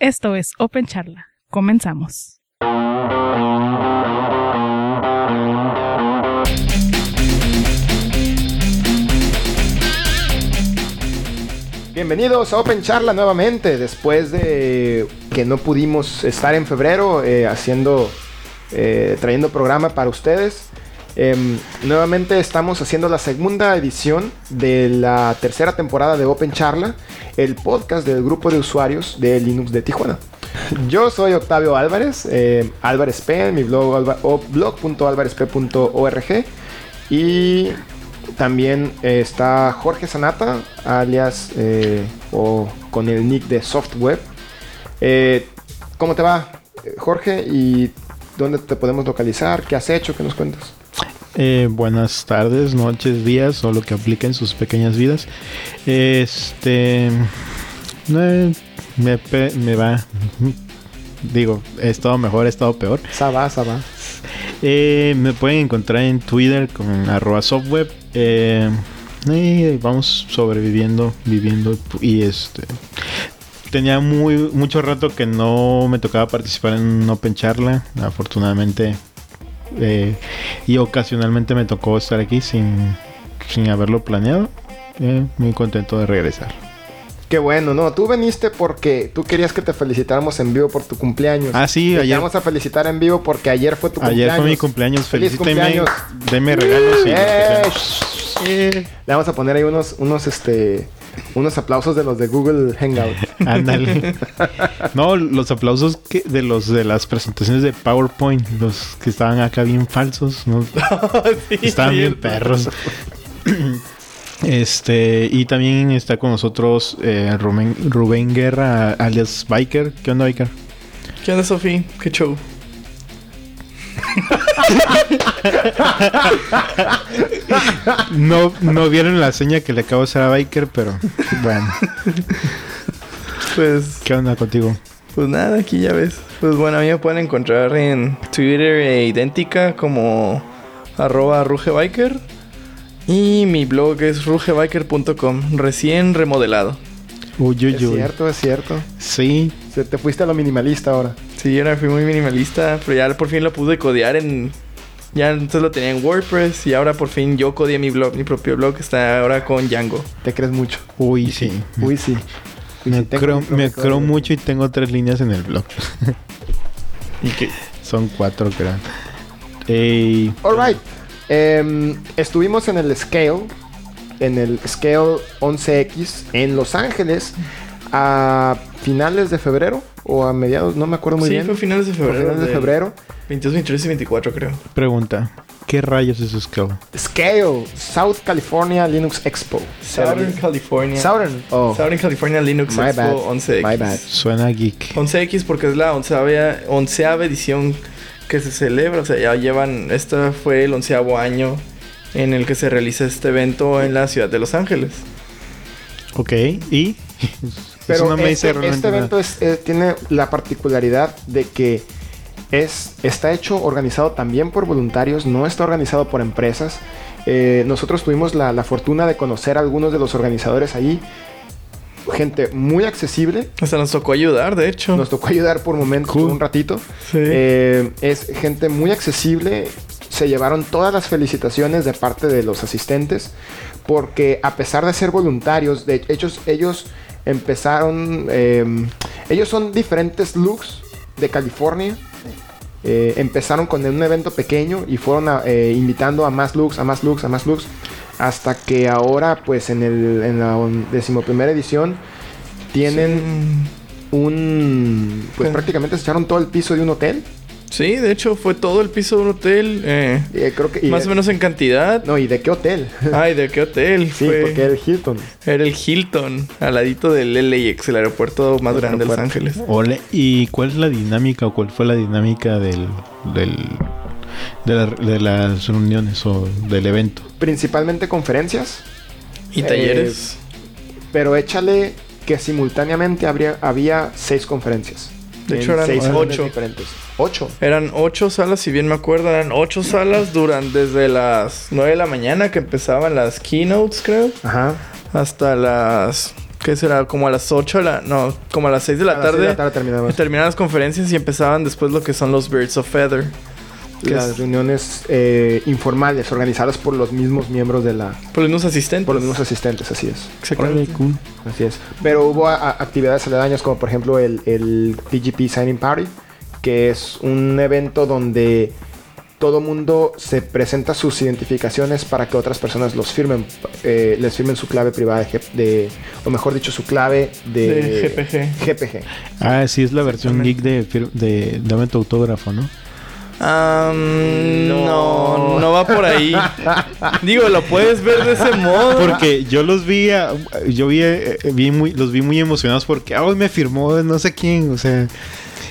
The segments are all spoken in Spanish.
Esto es Open Charla. Comenzamos. Bienvenidos a Open Charla nuevamente, después de que no pudimos estar en febrero eh, haciendo, eh, trayendo programa para ustedes. Em, nuevamente estamos haciendo la segunda edición de la tercera temporada de Open Charla, el podcast del grupo de usuarios de Linux de Tijuana. Yo soy Octavio Álvarez, eh, Álvarez P, mi blog blog.alvarezp.org y también eh, está Jorge Sanata, alias eh, o con el nick de Softweb. Eh, ¿Cómo te va, Jorge? ¿Y dónde te podemos localizar? ¿Qué has hecho? ¿Qué nos cuentas? Eh, buenas tardes, noches, días o lo que aplique en sus pequeñas vidas. Este. eh, me, va. Digo, he estado mejor, he estado peor. Saba, Saba. Eh, me pueden encontrar en Twitter con arroba softweb. Eh, y vamos sobreviviendo, viviendo. Y este. Tenía muy mucho rato que no me tocaba participar en un Open Charla. Afortunadamente. Eh, y ocasionalmente me tocó estar aquí sin, sin haberlo planeado. Eh, muy contento de regresar. Qué bueno, no, tú viniste porque tú querías que te felicitáramos en vivo por tu cumpleaños. Ah, sí, Te ayer, vamos a felicitar en vivo porque ayer fue tu ayer cumpleaños. fue mi cumpleaños. Cumpleaños. Deme regalos. y ¡Eh! Eh, Le vamos a poner ahí unos, unos, este, unos aplausos de los de Google Hangout. Ándale. No, los aplausos que de los de las presentaciones de PowerPoint, los que estaban acá bien falsos, ¿no? estaban bien perros. Este, y también está con nosotros eh, Rubén, Rubén Guerra, alias Biker. ¿Qué onda, Biker? ¿Qué onda, Sofi? ¿Qué show? No, no vieron la seña que le acabo de hacer a Biker, pero bueno, Pues, ¿qué onda contigo? pues nada, aquí ya ves. Pues bueno, a mí me pueden encontrar en Twitter e idéntica como arroba rugebiker. Y mi blog es rugebiker.com, recién remodelado. Uy, uy, Es uy. cierto, es cierto. Sí, Se te fuiste a lo minimalista ahora. Sí, yo era fui muy minimalista, pero ya por fin lo pude codear en... Ya entonces lo tenía en WordPress y ahora por fin yo codeé mi blog, mi propio blog, está ahora con Django. Te crees mucho. uy, sí. Uy, sí. Uy, Me sí, creo, un me profesor creo de- mucho y tengo tres líneas en el blog. Y que... Son cuatro, creo. Ey, Alright. Em, estuvimos en el Scale, en el Scale 11X en Los Ángeles a finales de febrero o a mediados, no me acuerdo muy sí, bien. fue a finales de Fue a febrero. finales de febrero. 22, 23 y 24 creo. pregunta. ¿Qué rayos es Scale? Scale, South California Linux Expo. Southern California. Southern. Oh, Southern California Linux my Expo bad. 11X. My bad. Suena geek. 11X porque es la onceava, onceava edición que se celebra. O sea, ya llevan. Este fue el onceavo año en el que se realiza este evento en la ciudad de Los Ángeles. Ok, ¿y? Pero Eso no me este, dice este evento es- eh, tiene la particularidad de que es, está hecho, organizado también por voluntarios, no está organizado por empresas. Eh, nosotros tuvimos la, la fortuna de conocer a algunos de los organizadores ahí. Gente muy accesible. Hasta nos tocó ayudar, de hecho. Nos tocó ayudar por momentos, Cool. por un ratito. Sí. Eh, es gente muy accesible. Se llevaron todas las felicitaciones de parte de los asistentes. Porque a pesar de ser voluntarios, de ellos, ellos empezaron. eh, ellos son diferentes looks de California. Eh, empezaron con un evento pequeño y fueron a- eh, invitando a más looks, a más looks, a más looks. Hasta que ahora, pues en, el, en la decimoprimera edición, tienen un. Pues Sí. prácticamente se echaron todo el piso de un hotel. Sí, de hecho fue todo el piso de un hotel. eh, Eh, creo que. más de- o menos en cantidad. No, ¿y de qué hotel? Ay, ¿de qué hotel? sí, Fue- porque era el Hilton. Era el Hilton, al ladito del LAX, el aeropuerto más El grande de Los. Ángeles. Ole, ¿y cuál es la dinámica o cuál fue la dinámica del, del de, la- de las reuniones o del evento? Principalmente conferencias. Y Eh, talleres. Pero échale que simultáneamente habría, había seis conferencias. De En hecho, eran seis ocho. diferentes. Ocho. Eran ocho salas, si bien me acuerdo, eran ocho salas duran desde las nueve de la mañana que empezaban las keynotes, creo, Ajá. hasta las ¿Qué será? Como a las 8 de la... No, como a las 6 de la A las seis tarde. de la tarde terminamos. Terminaban las conferencias y empezaban después lo que son los Birds of Feather. Las es- reuniones eh, informales organizadas por los mismos miembros de la... Por los mismos asistentes. Por los mismos asistentes, así es. Exactamente. Así es. Pero hubo a- a- actividades aledañas como por ejemplo el, el PGP Signing Party, que es un evento donde todo mundo se presenta sus identificaciones para que otras personas los firmen, eh, les firmen su clave privada de, de- o mejor dicho, su clave de, De GPG. GPG. Ah, sí, es la versión geek de, de Dame tu autógrafo, ¿no? Mm, No. no. no, va por ahí. Digo, lo puedes ver de ese modo. Porque yo los vi, a- yo vi, eh, vi muy, los vi muy emocionados porque, hoy me firmó no sé quién, o sea,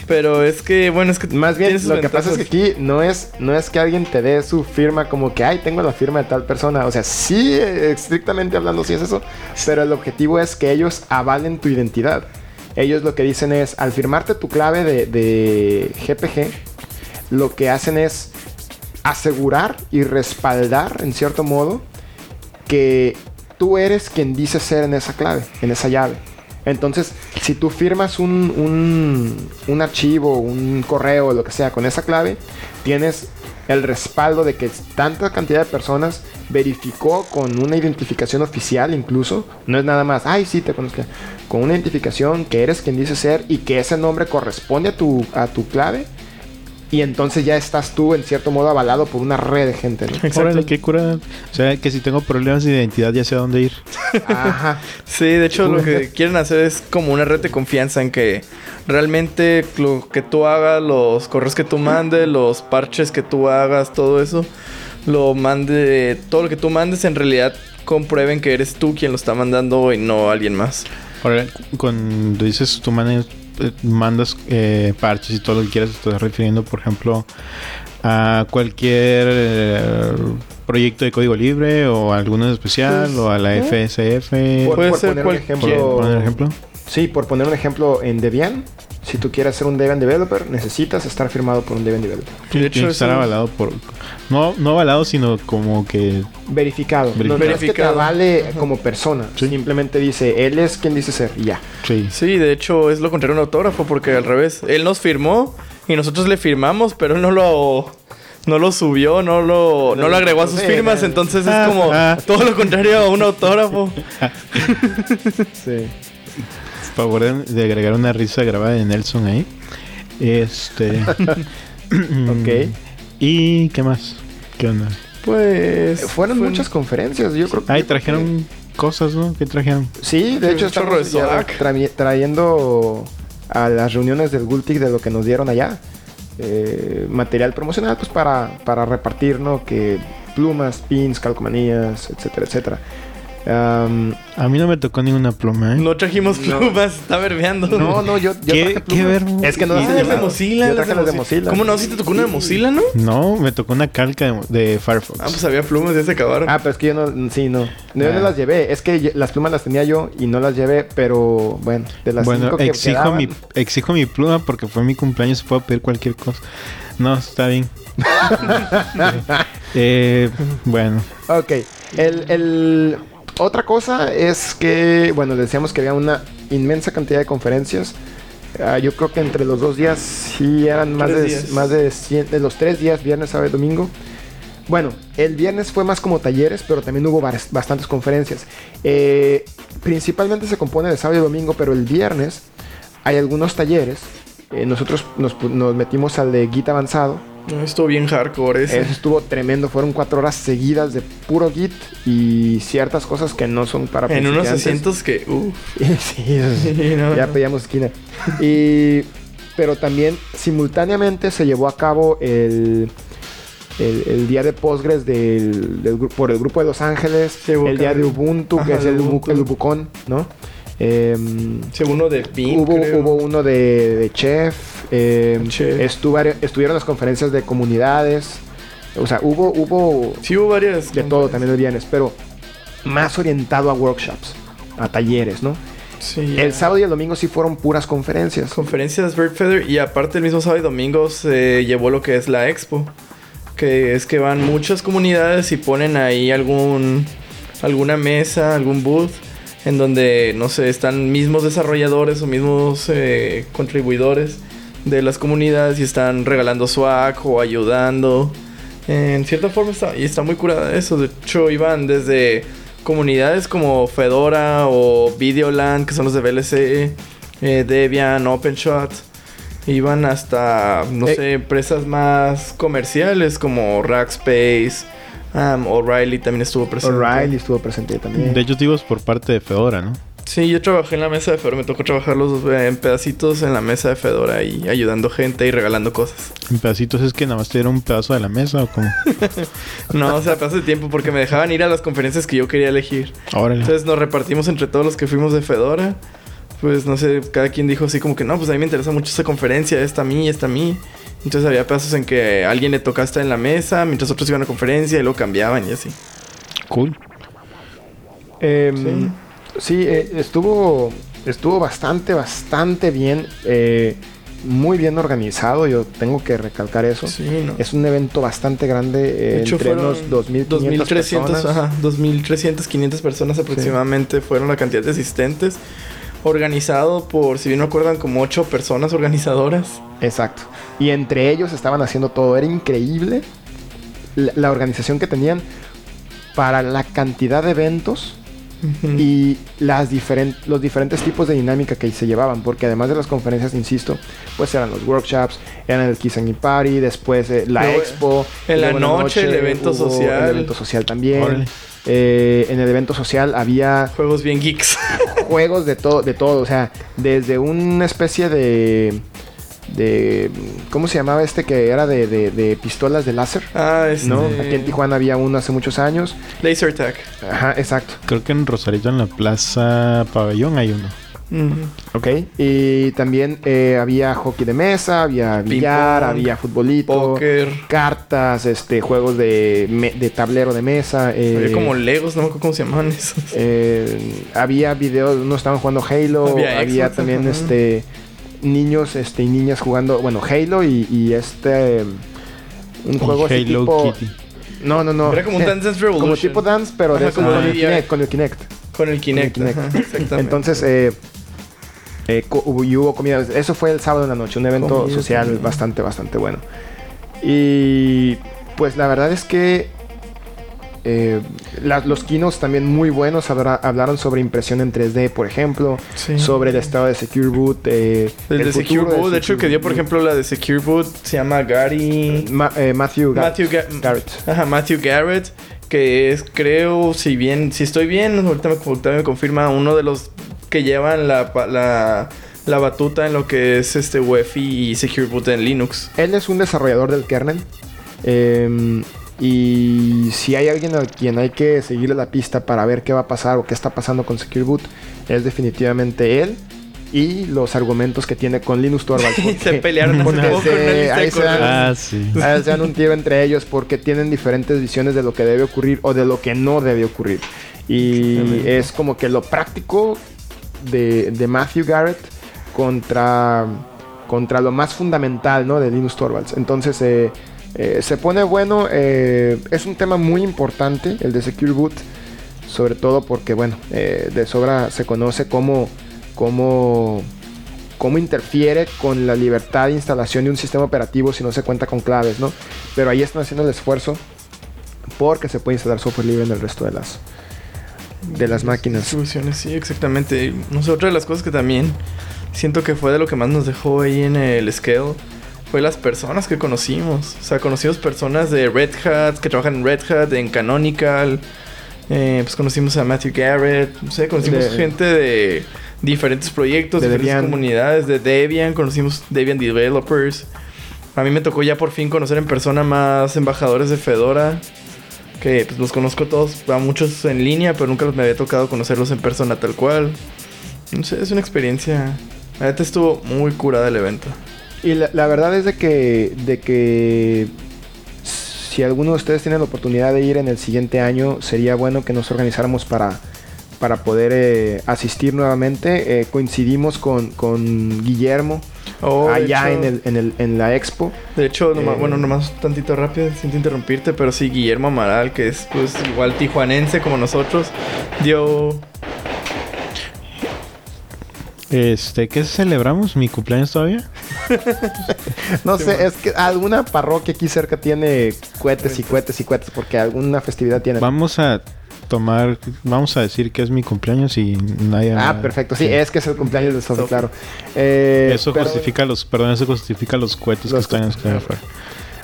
Pero es que, bueno, es que Más bien, lo que pasa es que aquí no es, no es que alguien te dé su firma como que, ay, tengo la firma de tal persona. O sea, sí, eh, estrictamente hablando, sí es eso. Pero el objetivo es que ellos avalen tu identidad. Ellos lo que dicen es, al firmarte tu clave de, de GPG, lo que hacen es asegurar y respaldar, en cierto modo, que tú eres quien dice ser en esa clave, en esa llave. Entonces, si tú firmas un, un, un archivo, un correo, lo que sea, con esa clave, tienes el respaldo de que tanta cantidad de personas verificó con una identificación oficial incluso. No es nada más, ay, sí, te conozco. Con una identificación que eres quien dice ser y que ese nombre corresponde a tu, a tu clave. Y entonces ya estás tú, en cierto modo, avalado por una red de gente, ¿no? Exacto. órale, qué cura. O sea, que si tengo problemas de identidad ya sé a dónde ir. Ajá. Sí, de hecho lo que quieren hacer es como una red de confianza en que realmente lo que tú hagas, los correos que tú mandes, los parches que tú hagas, todo eso, lo mande, todo lo que tú mandes en realidad comprueben que eres tú quien lo está mandando y no alguien más. Ahora, cuando dices tú eh, mandas eh, parches y todo lo que quieras, te estás refiriendo, por ejemplo, a cualquier eh, proyecto de código libre o a alguno especial Pues, o a la ¿eh? FSF. Por, Puede por ser poner cualquier- por ejemplo, poner ejemplo. Sí, por poner un ejemplo en Debian, si tú quieres ser un Debian developer, necesitas estar firmado por un Debian developer. Y de Tiene que estar avalado por... No, no avalado, sino como que... Verificado. No, Verificado. no es que te Verificado. avale como persona. Sí. Simplemente dice, él es quien dice ser y ya. Sí. Sí, de hecho es lo contrario a un autógrafo porque al revés, él nos firmó y nosotros le firmamos, pero él no lo no lo subió, no lo no, No, lo agregó a sus firmas, no. entonces es Ah, como ah. todo lo contrario a un autógrafo. Sí. Favor de, de agregar una risa grabada de Nelson ahí. Este... Ok. ¿Y qué más? ¿Qué onda? Pues Fueron fue- muchas conferencias, yo creo que... Ay, trajeron cosas, ¿no? ¿Qué trajeron? Sí, de hecho chorro estamos de ya tra- trayendo a las reuniones del Gultic de lo que nos dieron allá. eh, material promocional pues para, para repartir, ¿no? Que plumas, pins, calcomanías, etcétera, etcétera. A mí no me tocó ninguna pluma, ¿eh? No trajimos No. plumas, está verbeando. no, no, yo, yo ¿Qué- traje qué plumas. verbo? Es que no Ah, las de. Mozilla, Yo las traje las de Mozilla. ¿Cómo no? ¿Sí te tocó una de Mozilla, no? No, me tocó una calca de, de Firefox. Ah, pues había plumas, ya se acabaron. Ah, pero es que yo no, sí, no. No, yo no Ah. las llevé. Es que las plumas las tenía yo y no las llevé, pero bueno, de las bueno, cinco que exijo quedaban- mi, exijo mi pluma porque fue mi cumpleaños, puedo pedir cualquier cosa. No, está bien. eh, bueno, Ok. El, el- Otra cosa es que, bueno, decíamos que había una inmensa cantidad de conferencias. Ah, yo creo que entre los dos días sí eran más de, días. más de 100, de los tres días, viernes, sábado y domingo. Bueno, el viernes fue más como talleres, pero también hubo bas- bastantes conferencias. Eh, principalmente se compone de sábado y domingo, pero el viernes hay algunos talleres. Eh, nosotros nos metimos al de Git avanzado. No, estuvo bien hardcore ese. Eso estuvo tremendo. Fueron cuatro horas seguidas de puro Git y ciertas cosas que no son para en unos asientos que, sí, Sí, no, ya no. pedíamos esquina. Y, pero también simultáneamente se llevó a cabo el, el, el día de Postgres del, del por el grupo de Los Ángeles, Sí, el día de. Ubuntu, que es el, Ubu- Ubuntu. el Ubucon, ¿no? Em, sí, uno de Pin, hubo, creo. hubo uno de, de Chef, em, Chef. estuvar- estuvieron las conferencias de comunidades, o sea, hubo, hubo Sí, hubo varias. de todo también el viernes, pero más orientado a workshops, a talleres, ¿no? Sí, El sábado y el domingo sí fueron puras conferencias. Conferencias Bird Feather y aparte el mismo sábado y domingo se llevó lo que es la expo. Que es que van muchas comunidades y ponen ahí algún alguna mesa, algún booth en donde, no sé, están mismos desarrolladores o mismos eh, contribuidores de las comunidades y están regalando swag o ayudando. En cierta forma está, y está muy curada eso. De hecho, iban desde comunidades como Fedora o Videoland, que son los de VLC, eh, Debian, OpenShot. Iban hasta, no Eh. sé, empresas más comerciales como Rackspace. Um, O'Reilly también estuvo presente. O'Reilly estuvo presente también. De hecho, digo, es por parte de Fedora, ¿no? Sí, yo trabajé en la mesa de Fedora. Me tocó trabajar los eh, en pedacitos en la mesa de Fedora y ayudando gente y regalando cosas. En pedacitos es que nada más te dieron un pedazo de la mesa o como. No, o sea, pasó de tiempo porque me dejaban ir a las conferencias que yo quería elegir. Órale. Entonces nos repartimos entre todos los que fuimos de Fedora. Pues no sé, cada quien dijo así como que no, pues a mí me interesa mucho esta conferencia, esta a mí, esta a mí. Entonces había pedazos en que alguien le tocaba estar en la mesa mientras otros iban a conferencia y luego cambiaban y así. Cool. Em, sí, eh, estuvo, estuvo bastante, bastante bien. eh, muy bien organizado, yo tengo que recalcar eso. Sí, ¿no? Es un evento bastante grande, eh, De hecho, entre fueron unos 2.500 2.300, personas. ajá, 2.300, 500 personas aproximadamente fueron la cantidad de asistentes. Organizado por, si bien no acuerdan, como 8 personas organizadoras. Exacto. Y entre ellos estaban haciendo todo. Era increíble la, la organización que tenían para la cantidad de eventos y las los diferentes tipos de dinámica que se llevaban. Porque además de las conferencias, insisto, pues eran los workshops, eran el Kiss and Party, después eh, la Luego, expo. en la noche, el evento social. El evento social también. Órale. Eh, en el evento social había Juegos bien geeks. juegos de todo, de todo, o sea, desde una especie de de ¿cómo se llamaba este que era de, de- de pistolas de láser? ah, este... ¿No? Aquí en Tijuana había uno hace muchos años. Laser Tag. Ajá, exacto. Creo que en Rosarito, en la Plaza Pabellón, hay uno. Ok. Y también eh, había hockey de mesa, había billar, había futbolito, Póker. cartas, este, juegos de, me- de tablero de mesa. eh, Había como Legos, no me acuerdo cómo se llamaban esos. Eh, había videos, unos estaban jugando Halo, Había había, Xbox, también este niños este y niñas jugando, bueno, Halo y, y este un juego así tipo Kitty. No, no, no. Era como un Dance Dance Revolution. Como tipo dance, pero de Ajá, como con, el de- Kinect, con el Kinect. Con el Kinect. Kinect. ajá, exactamente. Entonces, eh, eh, y hubo comida. Eso fue el sábado en la noche, un evento Comida social también. bastante, bastante bueno. Y pues la verdad es que eh, la- los kinos también muy buenos habla- hablaron sobre impresión en 3D, por ejemplo, Sí. sobre el estado de Secure Boot. eh, El, de futuro Secure Boot, de hecho, el que dio, por ejemplo, la de Secure Boot, se llama Gary. Ma- eh, Matthew, Gar- Matthew Ga- Garrett. Ajá, Matthew Garrett, que es, creo, si bien, si estoy bien, ahorita me, ahorita me confirma, uno de los que llevan la, la, la batuta en lo que es este UEFI y Secure Boot en Linux. Él es un desarrollador del kernel. eh, y si hay alguien a quien hay que seguirle la pista para ver qué va a pasar o qué está pasando con Secure Boot, es definitivamente él. Y los argumentos que tiene con Linus Torvalds. se porque- pelearon hace porque se- ahí se dan- correos. Ah, sí. Ah, se dan un tiro entre ellos porque tienen diferentes visiones de lo que debe ocurrir o de lo que no debe ocurrir. Y es como que lo práctico de, de Matthew Garrett contra, contra lo más fundamental ¿no? de Linus Torvalds. Entonces eh, eh, se pone bueno. eh, es un tema muy importante el de Secure Boot. Sobre todo porque, bueno, de sobra se conoce cómo, cómo, cómo interfiere con la libertad de instalación de un sistema operativo si no se cuenta con claves, ¿no? Pero ahí están haciendo el esfuerzo porque se puede instalar software libre en el resto de las, de las máquinas. Distribuciones, sí, exactamente. No sé, otra de las cosas que también siento que fue de lo que más nos dejó ahí en el Scale fue las personas que conocimos. O sea, conocimos personas de Red Hat, que trabajan en Red Hat, en Canonical. Eh, pues conocimos a Matthew Garrett. No sé, conocimos De- gente de diferentes proyectos, de diferentes Debian. comunidades, de Debian. Conocimos Debian Developers. A mí me tocó ya por fin conocer en persona más embajadores de Fedora. Que pues los conozco todos, a muchos en línea, pero nunca me había tocado conocerlos en persona tal cual. No sé, es una experiencia. La neta estuvo muy curada el evento. Y la, la verdad es de que, de que si alguno de ustedes tiene la oportunidad de ir en el siguiente año, sería bueno que nos organizáramos para, para poder eh, asistir nuevamente. Eh, coincidimos con, con Guillermo Oh, allá hecho- en, el, en, el, en la expo. De hecho, nomás- Eh, bueno, nomás tantito rápido, siento interrumpirte, pero sí, Guillermo Amaral, que es pues igual tijuanense como nosotros, dio Este, ¿qué celebramos? ¿Mi cumpleaños todavía? No sé, es que alguna parroquia aquí cerca tiene cohetes y cohetes y cohetes porque alguna festividad tiene. Vamos a tomar, vamos a decir que es mi cumpleaños y nadie... Ah, perfecto. Sí, Sí. es que es el cumpleaños de Sophie. claro. Eh, Eso pero- justifica los, perdón, eso justifica los cohetes Los que están cohetes. afuera.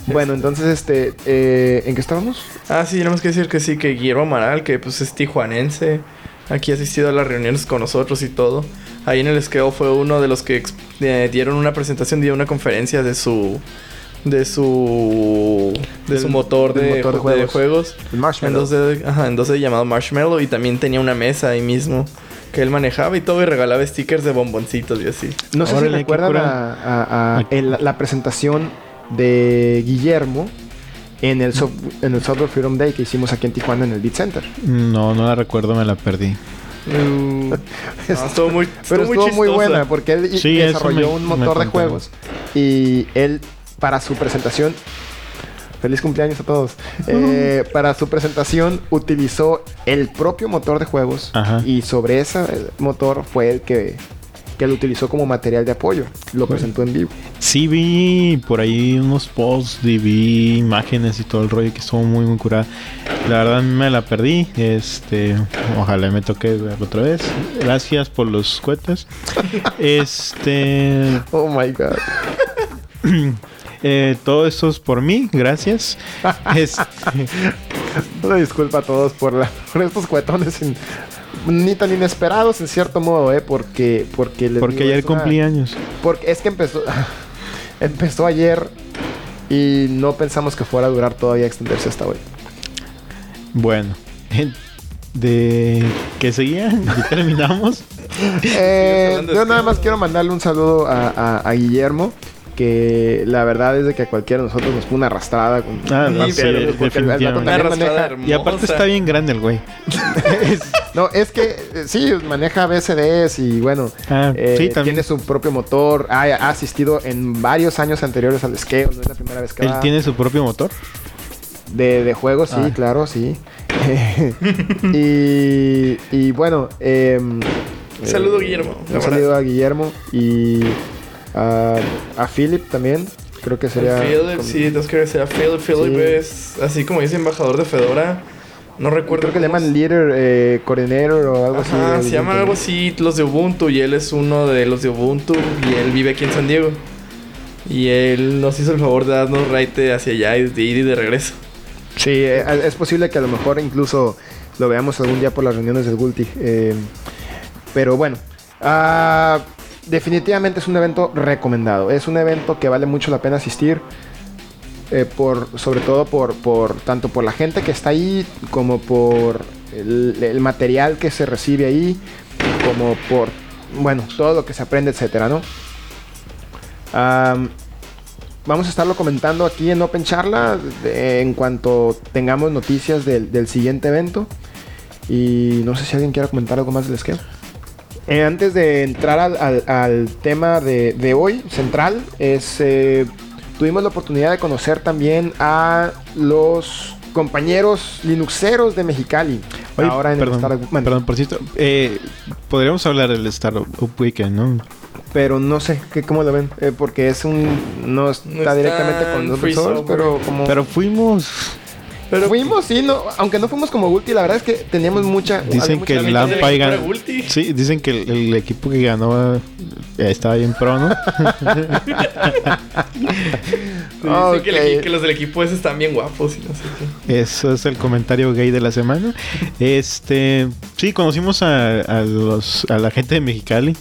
Bueno, entonces, este, eh, ¿en qué estábamos? Ah, sí, tenemos que decir que sí, que Guillermo Amaral, que pues es tijuanense, aquí ha asistido a las reuniones con nosotros y todo. Ahí en el Scale fue uno de los que eh, dieron una presentación, dio una conferencia de su de su de su motor, de, motor de ju- de juegos. El en Marshmallow. 2D, ajá, en 2D llamado Marshmallow y también tenía una mesa ahí mismo que él manejaba y todo y regalaba stickers de bomboncitos y así. No sé si recuerdan a, a- a el- la presentación de Guillermo en el, soft- en el Software Freedom Day que hicimos aquí en Tijuana en el Beat Center. No, no la recuerdo, me la perdí. No, estuvo muy Pero estuvo muy buena porque él Sí, desarrolló me- un motor de juegos y él para su presentación feliz cumpleaños a todos Eh, para su presentación utilizó el propio motor de juegos Ajá. y sobre ese motor fue el que que lo utilizó como material de apoyo lo presentó en vivo Sí vi por ahí unos posts y vi imágenes y todo el rollo que estuvo muy muy curada. La verdad me la perdí. Este, ojalá me toque verlo otra vez. Gracias por los cohetes. Este, oh my god eh, todo esto es por mí, gracias. Este, Una disculpa a todos por, la, por estos cuetones sin- ni tan inesperados en cierto modo, ¿eh? Porque, porque, les porque digo, ayer una- cumplí años. Porque es que empezó, empezó ayer y no pensamos que fuera a durar todavía extenderse hasta hoy. Bueno, de que seguía, ya terminamos. Eh, yo nada más quiero mandarle un saludo a, a- a Guillermo. Que la verdad es de que a cualquiera de nosotros nos fue una arrastrada. Con, Ah, no, sí, definitivamente. Una también arrastrada maneja- hermosa. Y aparte está bien grande el güey. No, es que eh, sí, maneja BCDs y bueno, Ah, eh, sí, también. tiene su propio motor. Ha, ha asistido en varios años anteriores al Scale, no es la primera vez que Él va. tiene su propio motor. De, de juegos, sí, Ah. claro, sí. y, y bueno, em, Saludo, eh, Guillermo. Un saludo a Guillermo y a, a Philip también. Creo que sería. Philip, con- sí, tenemos que sea Philip. Philip Sí. es, así como dice embajador de Fedora. No recuerdo. Creo que le llaman Leader eh, Coordinator o algo así. Ajá, de- se llaman algo así los de Ubuntu y él es uno de los de Ubuntu y él vive aquí en San Diego. Y él nos hizo el favor de darnos raite hacia allá y de ir y de regreso. Sí, eh, es posible que a lo mejor incluso lo veamos algún día por las reuniones del Gulti. eh, pero bueno, ah, definitivamente es un evento recomendado. Es un evento que vale mucho la pena asistir. eh, por, sobre todo por, tanto por la gente que está ahí como por el, material que se recibe ahí como por bueno todo lo que se aprende etcétera no Am, vamos a estarlo comentando aquí en Open Charla en cuanto tengamos noticias del, del siguiente evento. Y no sé si alguien quiera comentar algo más del esquema. Eh, antes de entrar al, al- al tema de, de hoy, central, es, eh, tuvimos la oportunidad de conocer también a los compañeros linuxeros de Mexicali. Oye, ahora en perdón, el Startup- perdón, por cierto, eh, podríamos hablar del Startup Weekend, ¿no? Pero no sé ¿qué, cómo lo ven, Eh, porque es un. No está, está directamente con software. pero como. Pero fuimos. Pero fuimos, sí, no, aunque no fuimos como Ulti, la verdad es que teníamos mucha. Dicen mucha que gente el mitad de- del Lampa equipo gan- era Ulti. Sí, dicen que el, el equipo que ganó eh, estaba bien pro, ¿no? Dicen que, el los del equipo ese están bien guapos y no sé qué. Eso es el comentario gay de la semana. Este, sí, conocimos a, a los a la gente de Mexicali,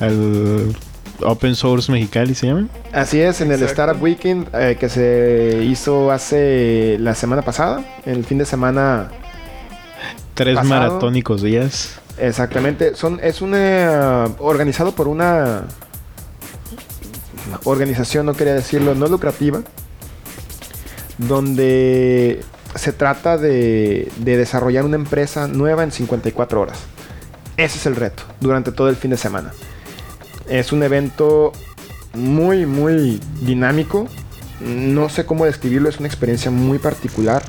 al Open Source Mexicali se llaman. Así es, en el Exacto. Startup Weekend eh, que se hizo hace la semana pasada, el fin de semana Tres Pasado. maratónicos días. Exactamente, son es una organizado por una organización, no quería decirlo, no lucrativa, donde se trata de, de desarrollar una empresa nueva en 54 horas. Ese es el reto durante todo el fin de semana. Es un evento muy, muy dinámico. No sé cómo describirlo, es una experiencia muy particular.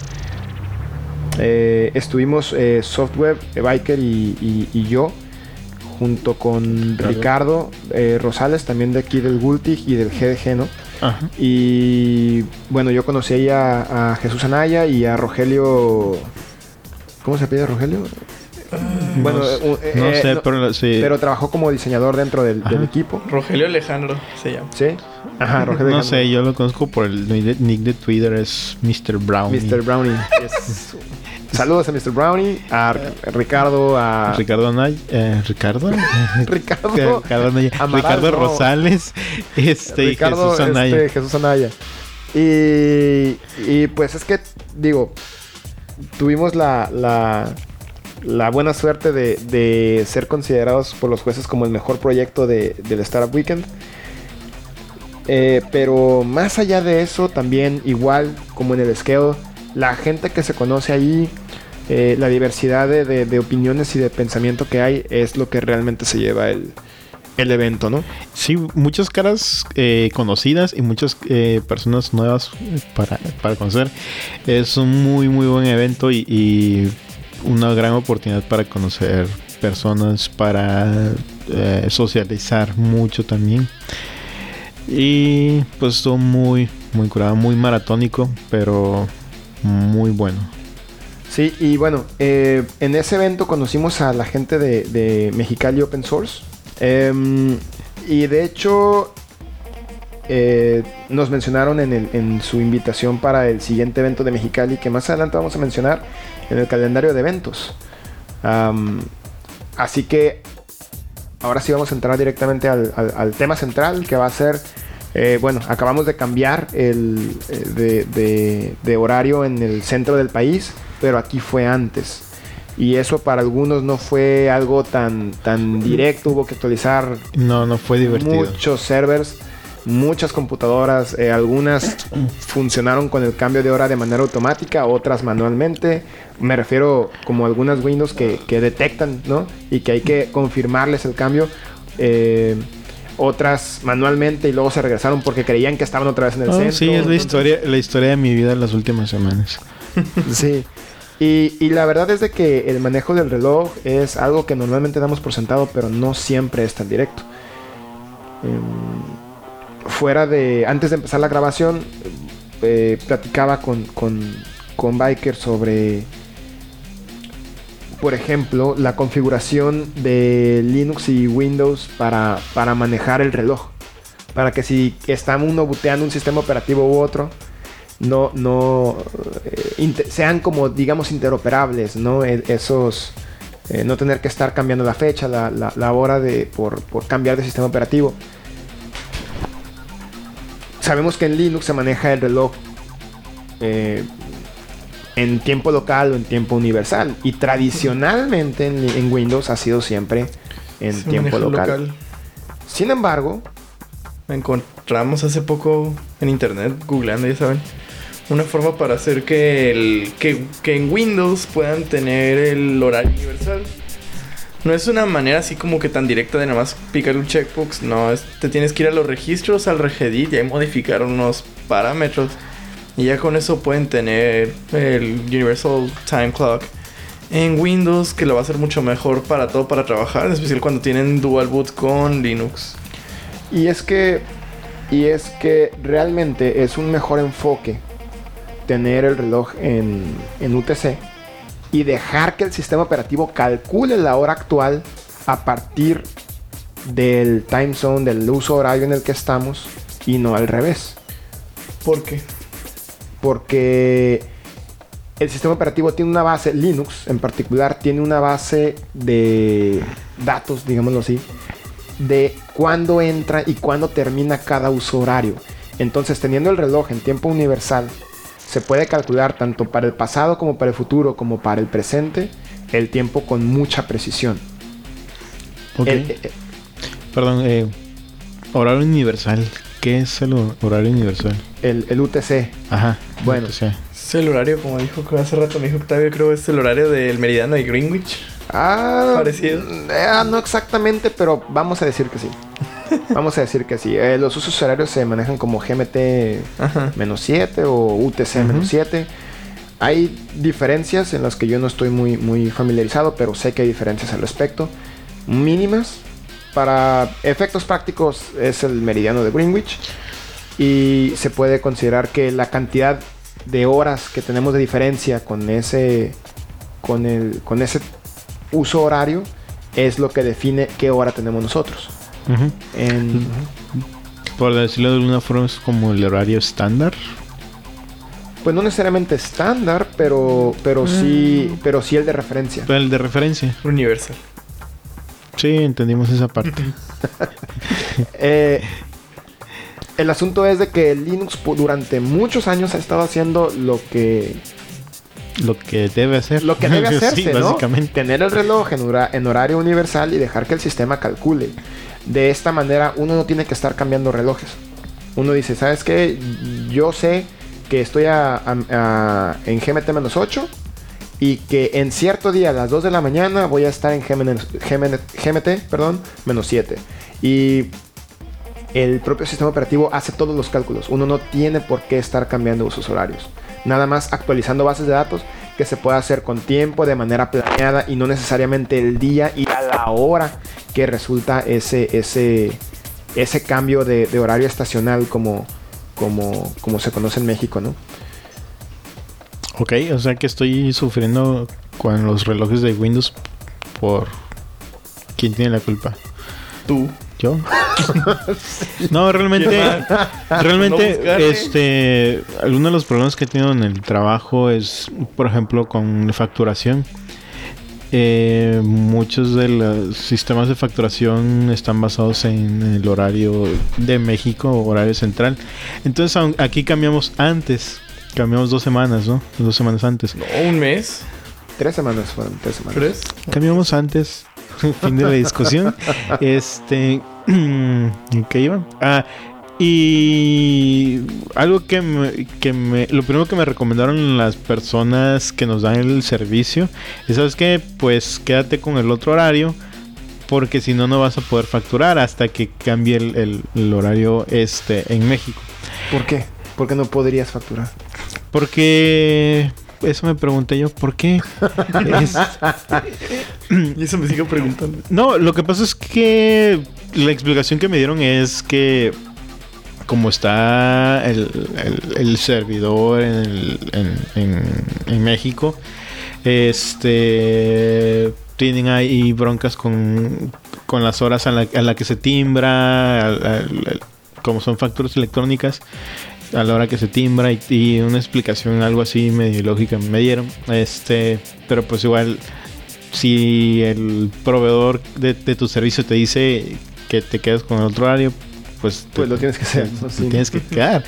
Eh, estuvimos eh, Software, eh, Biker y, y- y yo junto con Ricardo eh, Rosales, también de aquí del Gultig y del GDG, ¿no? Ajá. Y bueno, yo conocí ahí a, a Jesús Anaya y a Rogelio. ¿Cómo se pide Rogelio? Bueno, no, eh, eh, no eh, sé, no, pero sí. pero trabajó como diseñador dentro del, equipo. Rogelio Alejandro se llama. ¿Sí? Ajá, Rogelio. no sé, yo lo conozco por el nick de, Twitter, es Mr. Brownie. Mr. Brownie. yes. Saludos a Mr. Brownie, a Ricardo, a Ricardo Anaya. Eh, ¿Ricardo? Ricardo, Ricardo Anaya. Amaral, Ricardo no. Rosales. Este, y Ricardo Jesús Anaya. este, Jesús Anaya. Y, y pues es que, digo, tuvimos la, la, la buena suerte de, de ser considerados por los jueces como el mejor proyecto de, del Startup Weekend. Eh, pero más allá de eso, también igual como en el Scale, la gente que se conoce ahí, eh, la diversidad de, de- opiniones y de pensamiento que hay es lo que realmente se lleva el, el evento, ¿no? Sí, muchas caras eh, conocidas y muchas personas nuevas para, para conocer. Es un muy, muy buen evento y una gran oportunidad para conocer personas, para eh, socializar mucho también. Y pues estuvo muy, muy curado, muy maratónico, pero muy bueno. Sí, y bueno, eh, en ese evento conocimos a la gente de, Mexicali Open Source. Em, y de hecho, eh, nos mencionaron en su invitación para el siguiente evento de Mexicali, que más adelante vamos a mencionar en el calendario de eventos. Así que ahora sí vamos a entrar directamente al, al- al tema central, que va a ser, eh, bueno, acabamos de cambiar el eh, de, de- de horario en el centro del país, pero aquí fue antes. Y eso para algunos no fue algo tan, tan directo, hubo que actualizar No, no fue divertido. muchos servers, muchas computadoras, eh, algunas funcionaron con el cambio de hora de manera automática, otras manualmente. Me refiero como algunas Windows que, que detectan, ¿no? Y que hay que confirmarles el cambio. Eh, otras manualmente y luego se regresaron porque creían que estaban otra vez en el Oh, centro. sí, es la historia, la historia de mi vida en las últimas semanas. Sí. Y, y la verdad es de que el manejo del reloj es algo que normalmente damos por sentado, pero no siempre es tan directo. Em, fuera de... Antes de empezar la grabación, eh, platicaba con, con, con Biker sobre, por ejemplo, la configuración de Linux y Windows para, para manejar el reloj. Para que si está uno buteando un sistema operativo u otro, no, no eh, sean como, digamos, interoperables, ¿no? E- esos, eh, no tener que estar cambiando la fecha, la, hora de, por cambiar de sistema operativo. Sabemos que en Linux se maneja el reloj eh, en tiempo local o en tiempo universal. Y tradicionalmente en, en Windows ha sido siempre en Se tiempo local. Sin embargo, Encontramos hace poco en internet, googleando, ya saben, una forma para hacer que, el, que, que en Windows puedan tener el horario universal. No es una manera así como que tan directa de nada más picar un checkbox. No, te tienes que ir a los registros, al regedit y ahí modificar unos parámetros. Y ya con eso pueden tener el Universal Time Clock en Windows, que lo va a hacer mucho mejor para todo, para trabajar, en especial cuando tienen dual boot con Linux. Y es que. Y es que realmente es un mejor enfoque tener el reloj en, en UTC y dejar que el sistema operativo calcule la hora actual a partir del time zone, del uso horario en el que estamos y no al revés. ¿Por qué? Porque el sistema operativo tiene una base, Linux en particular, tiene una base de datos, digámoslo así, de cuándo entra y cuándo termina cada uso horario. Entonces, teniendo el reloj en tiempo universal, se puede calcular tanto para el pasado como para el futuro, como para el presente, el tiempo con mucha precisión. Ok. El- eh, Perdón, eh, horario universal. ¿Qué es el ho- horario universal? el, el UTC. Ajá. Bueno. sea, Es el horario, como dijo hace rato mi hijo Octavio, creo que es el horario del meridiano de Greenwich. Ah, Parecido. eh, no exactamente, pero vamos a decir que sí. Vamos a decir que sí. Eh, los usos horarios se manejan como GMT Ajá. menos 7 o UTC menos 7. Hay diferencias en las que yo no estoy muy, muy familiarizado, pero sé que hay diferencias al respecto. mínimas. Para efectos prácticos es el meridiano de Greenwich. Y se puede considerar que la cantidad de horas que tenemos de diferencia con ese, con el, con ese uso horario es lo que define qué hora tenemos nosotros. En, Por decirlo de alguna forma, es como el horario estándar. pues no necesariamente estándar, pero, pero sí, pero sí el de referencia. Pero el de referencia. Universal. Sí, entendimos esa parte. Eh, el asunto es de que Linux durante muchos años ha estado haciendo lo que Lo que debe hacer. lo que debe Sí, hacerse, ¿no? básicamente. Tener el reloj en, hora- en horario universal y dejar que el sistema calcule. De esta manera uno no tiene que estar cambiando relojes. Uno dice, ¿sabes qué? Yo sé que estoy en GMT-8 y que en cierto día a las 2 de la mañana voy a estar en GMT, menos 7. Y el propio sistema operativo hace todos los cálculos. Uno no tiene por qué estar cambiando usos horarios. Nada más actualizando bases de datos que se puede hacer con tiempo, de manera planeada y no necesariamente el día y la hora que resulta ese, ese, ese cambio de, de horario estacional como, como, como se conoce en México, ¿no? Ok, o sea que estoy sufriendo con los relojes de Windows por... ¿Quién tiene la culpa? Tú. ¿Yo? no, realmente... Realmente, este... Alguno de los problemas que he tenido en el trabajo es, por ejemplo, con facturación. Eh, muchos de los sistemas de facturación están basados en el horario de México, horario central. Entonces aquí cambiamos antes, cambiamos dos semanas, ¿no? Dos semanas antes. No, un mes. Tres semanas fueron, tres semanas. ¿Tres? Cambiamos antes. fin de la discusión. Este. ¿Qué iba? Ah, y algo que me, que me. Lo primero que me recomendaron las personas que nos dan el servicio es: ¿sabes qué? Pues quédate con el otro horario. Porque si no, no vas a poder facturar hasta que cambie el, el- el horario este en México. ¿Por qué? Porque no podrías facturar. Porque. Eso me pregunté yo, ¿por qué? Es- Y eso me sigo preguntando. No, lo que pasa es que la explicación que me dieron es que como está el, servidor en, el- en- en- en México, este tienen ahí broncas con, con las horas a la, a la que se timbra, como son facturas electrónicas, a la hora que se timbra y, y una explicación algo así medio lógica me dieron. Este, pero pues igual si el proveedor de, de tu servicio te dice que te quedas con el otro horario, pues, Pues lo tienes que hacer, ¿no? Sí. tienes que quedar.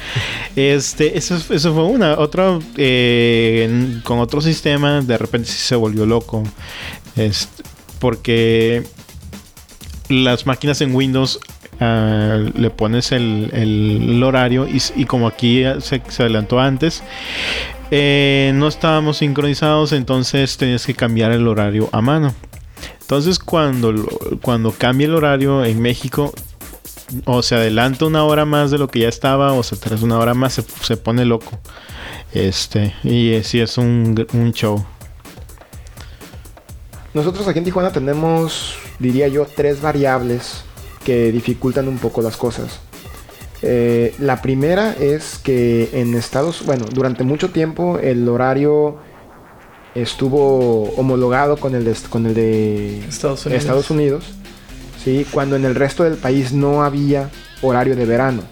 Este, eso, eso fue una. Otra, eh, con otro sistema, de repente sí se volvió loco. Este, porque las máquinas en Windows ah, le pones el, el horario y, y como aquí se, se adelantó antes, eh, no estábamos sincronizados, entonces tenías que cambiar el horario a mano. Entonces cuando, cuando cambia el horario en México, o se adelanta una hora más de lo que ya estaba, o se atrasa una hora más, se, se pone loco. Este, y eh, sí es un, un show. Nosotros aquí en Tijuana tenemos, diría yo, tres variables que dificultan un poco las cosas. Eh, la primera es que en Estados, bueno, durante mucho tiempo el horario estuvo homologado con el de, con el de Estados Unidos. Estados Unidos, ¿sí? cuando en el resto del país no había horario de verano.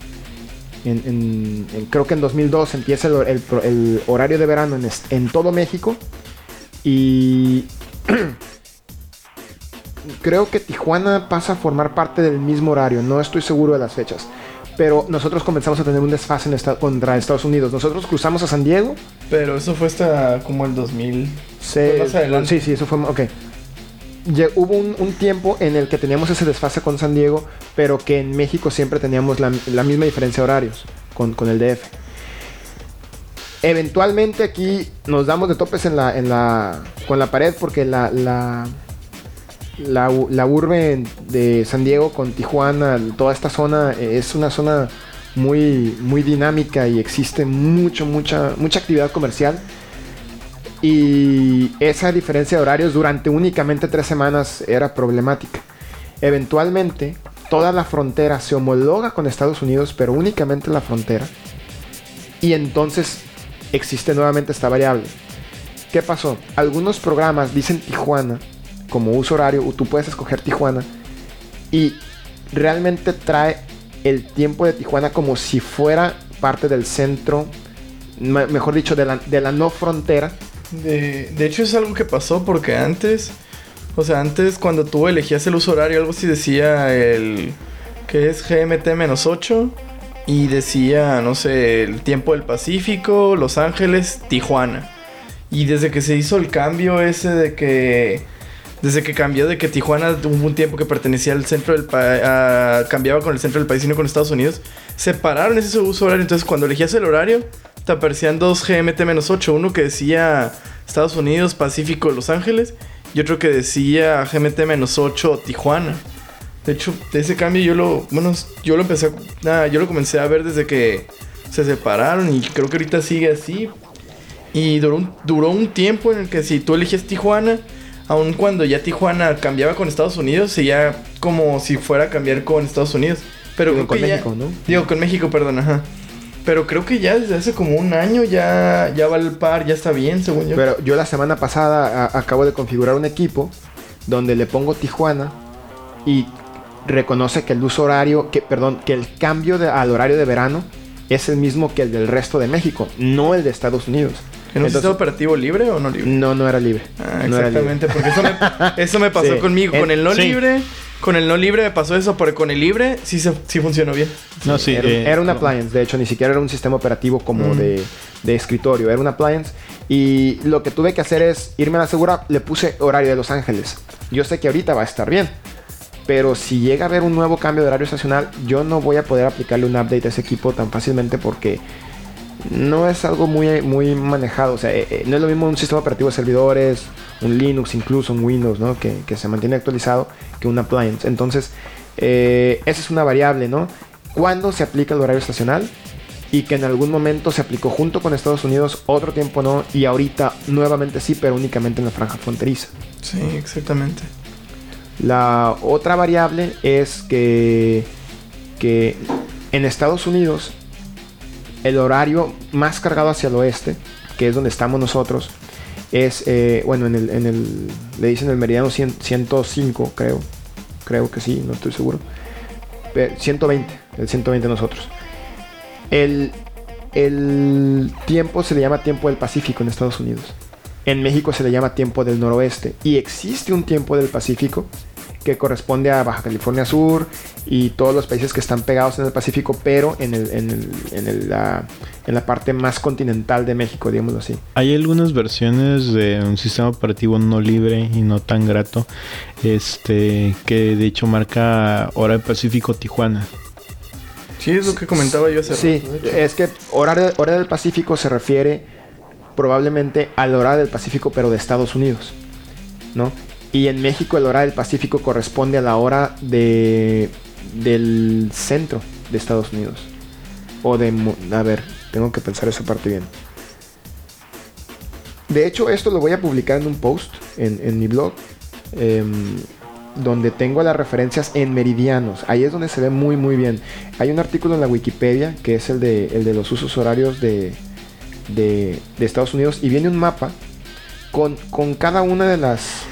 En- en- en- creo que en 2002 empieza el, el el horario de verano en, todo México y creo que Tijuana pasa a formar parte del mismo horario, no estoy seguro de las fechas. Pero nosotros comenzamos a tener un desfase en esta- contra Estados Unidos. Nosotros cruzamos a San Diego. Pero eso fue hasta como el 2000. Se- Fue más adelante. Sí, sí, eso fue. Ok. Hubo un, tiempo en el que teníamos ese desfase con San Diego, pero que en México siempre teníamos la, misma diferencia de horarios con, el DF. Eventualmente aquí nos damos de topes en la, en la, con la pared porque la, la, la, la urbe de San Diego con Tijuana, toda esta zona eh, es una zona muy, muy dinámica y existe mucho, mucha, mucha actividad comercial. Y esa diferencia de horarios durante únicamente tres semanas era problemática. Eventualmente, toda la frontera se homologa con Estados Unidos, pero únicamente la frontera. Y entonces existe nuevamente esta variable. ¿Qué pasó? Algunos programas dicen Tijuana como uso horario, o tú puedes escoger Tijuana, y realmente trae el tiempo de Tijuana como si fuera parte del centro, me- mejor dicho, de la, de la no frontera. De, de hecho es algo que pasó porque antes, o sea, antes cuando tú elegías el uso horario, algo así decía el que es GMT-8 y decía, no sé, el tiempo del Pacífico, Los Ángeles, Tijuana. Y desde que se hizo el cambio ese de que desde que cambió de que Tijuana hubo un tiempo que pertenecía al centro del país, cambiaba con el centro del país y no con Estados Unidos, separaron ese uso horario. Entonces, cuando elegías el horario, te aparecían dos GMT-8, uno que decía Estados Unidos, Pacífico, Los Ángeles, y otro que decía GMT-8 Tijuana. De hecho, de ese cambio yo lo, bueno, yo lo empecé, a- yo lo comencé a ver desde que se separaron y creo que ahorita sigue así. Y duró un, duró un tiempo en el que si tú elegías Tijuana, aun cuando ya Tijuana cambiaba con Estados Unidos, sería como si fuera a cambiar con Estados Unidos. Pero Digo, con que ya- México, ¿no? Digo, con México, perdón, ajá. Pero creo que ya desde hace como un año ya, ya va al par, ya está bien, según yo. Pero yo la semana pasada a- acabo de configurar un equipo donde le pongo Tijuana y reconoce que el uso horario, que perdón, que el cambio de- al horario de verano es el mismo que el del resto de México, no el de Estados Unidos. ¿Que no Entonces- sistema operativo libre o no libre? No, no era libre. Ah, No era libre. exactamente, porque eso me, eso me pasó Sí. conmigo. Con Eh, el no sí. libre, con el no libre me pasó eso, pero con el libre sí, se, sí funcionó bien. No, sí. era, eh, era un appliance, de hecho, ni siquiera era un sistema operativo como Mm. de, de escritorio, era un appliance. Y lo que tuve que hacer es irme a la segura, le puse horario de Los Ángeles. Yo sé que ahorita va a estar bien, pero si llega a haber un nuevo cambio de horario estacional, yo no voy a poder aplicarle un update a ese equipo tan fácilmente porque no es algo muy, muy manejado. O sea, eh, eh, no es lo mismo un sistema operativo de servidores, un Linux, incluso un Windows, ¿no? Que, que se mantiene actualizado que un appliance. Entonces, eh, esa es una variable, ¿no? ¿Cuándo se aplica el horario estacional? Y que en algún momento se aplicó junto con Estados Unidos, otro tiempo no, y ahorita nuevamente sí, pero únicamente en la franja fronteriza. Sí, exactamente. La otra variable es que, que en Estados Unidos el horario más cargado hacia el oeste, que es donde estamos nosotros, es, eh, bueno, en el, en el, le dicen el meridiano 100 105, creo, creo que sí, no estoy seguro. Pe- 120, el 120 nosotros. El, el tiempo se le llama tiempo del Pacífico en Estados Unidos. En México se le llama tiempo del noroeste. Y existe un tiempo del Pacífico que corresponde a Baja California Sur y todos los países que están pegados en el Pacífico, pero en, el, en, el- en el- la, en la parte más continental de México, digámoslo así. Hay algunas versiones de un sistema operativo no libre y no tan grato, este, que de hecho marca hora de Pacífico Tijuana. Sí, es lo que comentaba yo hace Sí, rato, es que hora, hora del Pacífico se refiere probablemente a la hora del Pacífico, pero de Estados Unidos, ¿no? Y en México el hora del Pacífico corresponde a la hora de del centro de Estados Unidos. O de... A ver, tengo que pensar esa parte bien. De hecho, esto lo voy a publicar en un post en, en mi blog. em, donde tengo las referencias en meridianos. Ahí es donde se ve muy muy bien. Hay un artículo en la Wikipedia que es el de, el de los usos horarios de, de, de Estados Unidos y viene un mapa con, con cada una de las,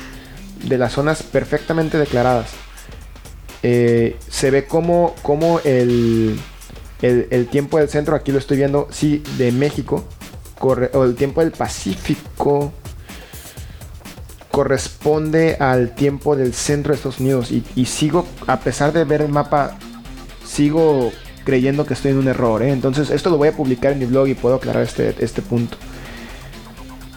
de las zonas perfectamente declaradas. Eh, se ve como, como el, el, tiempo del centro, aquí lo estoy viendo, sí, de México, corre, o el tiempo del Pacífico corresponde al tiempo del centro de Estados Unidos y, y sigo, a pesar de ver el mapa, sigo creyendo que estoy en un error. ¿eh? Entonces esto lo voy a publicar en mi blog y puedo aclarar este, este punto.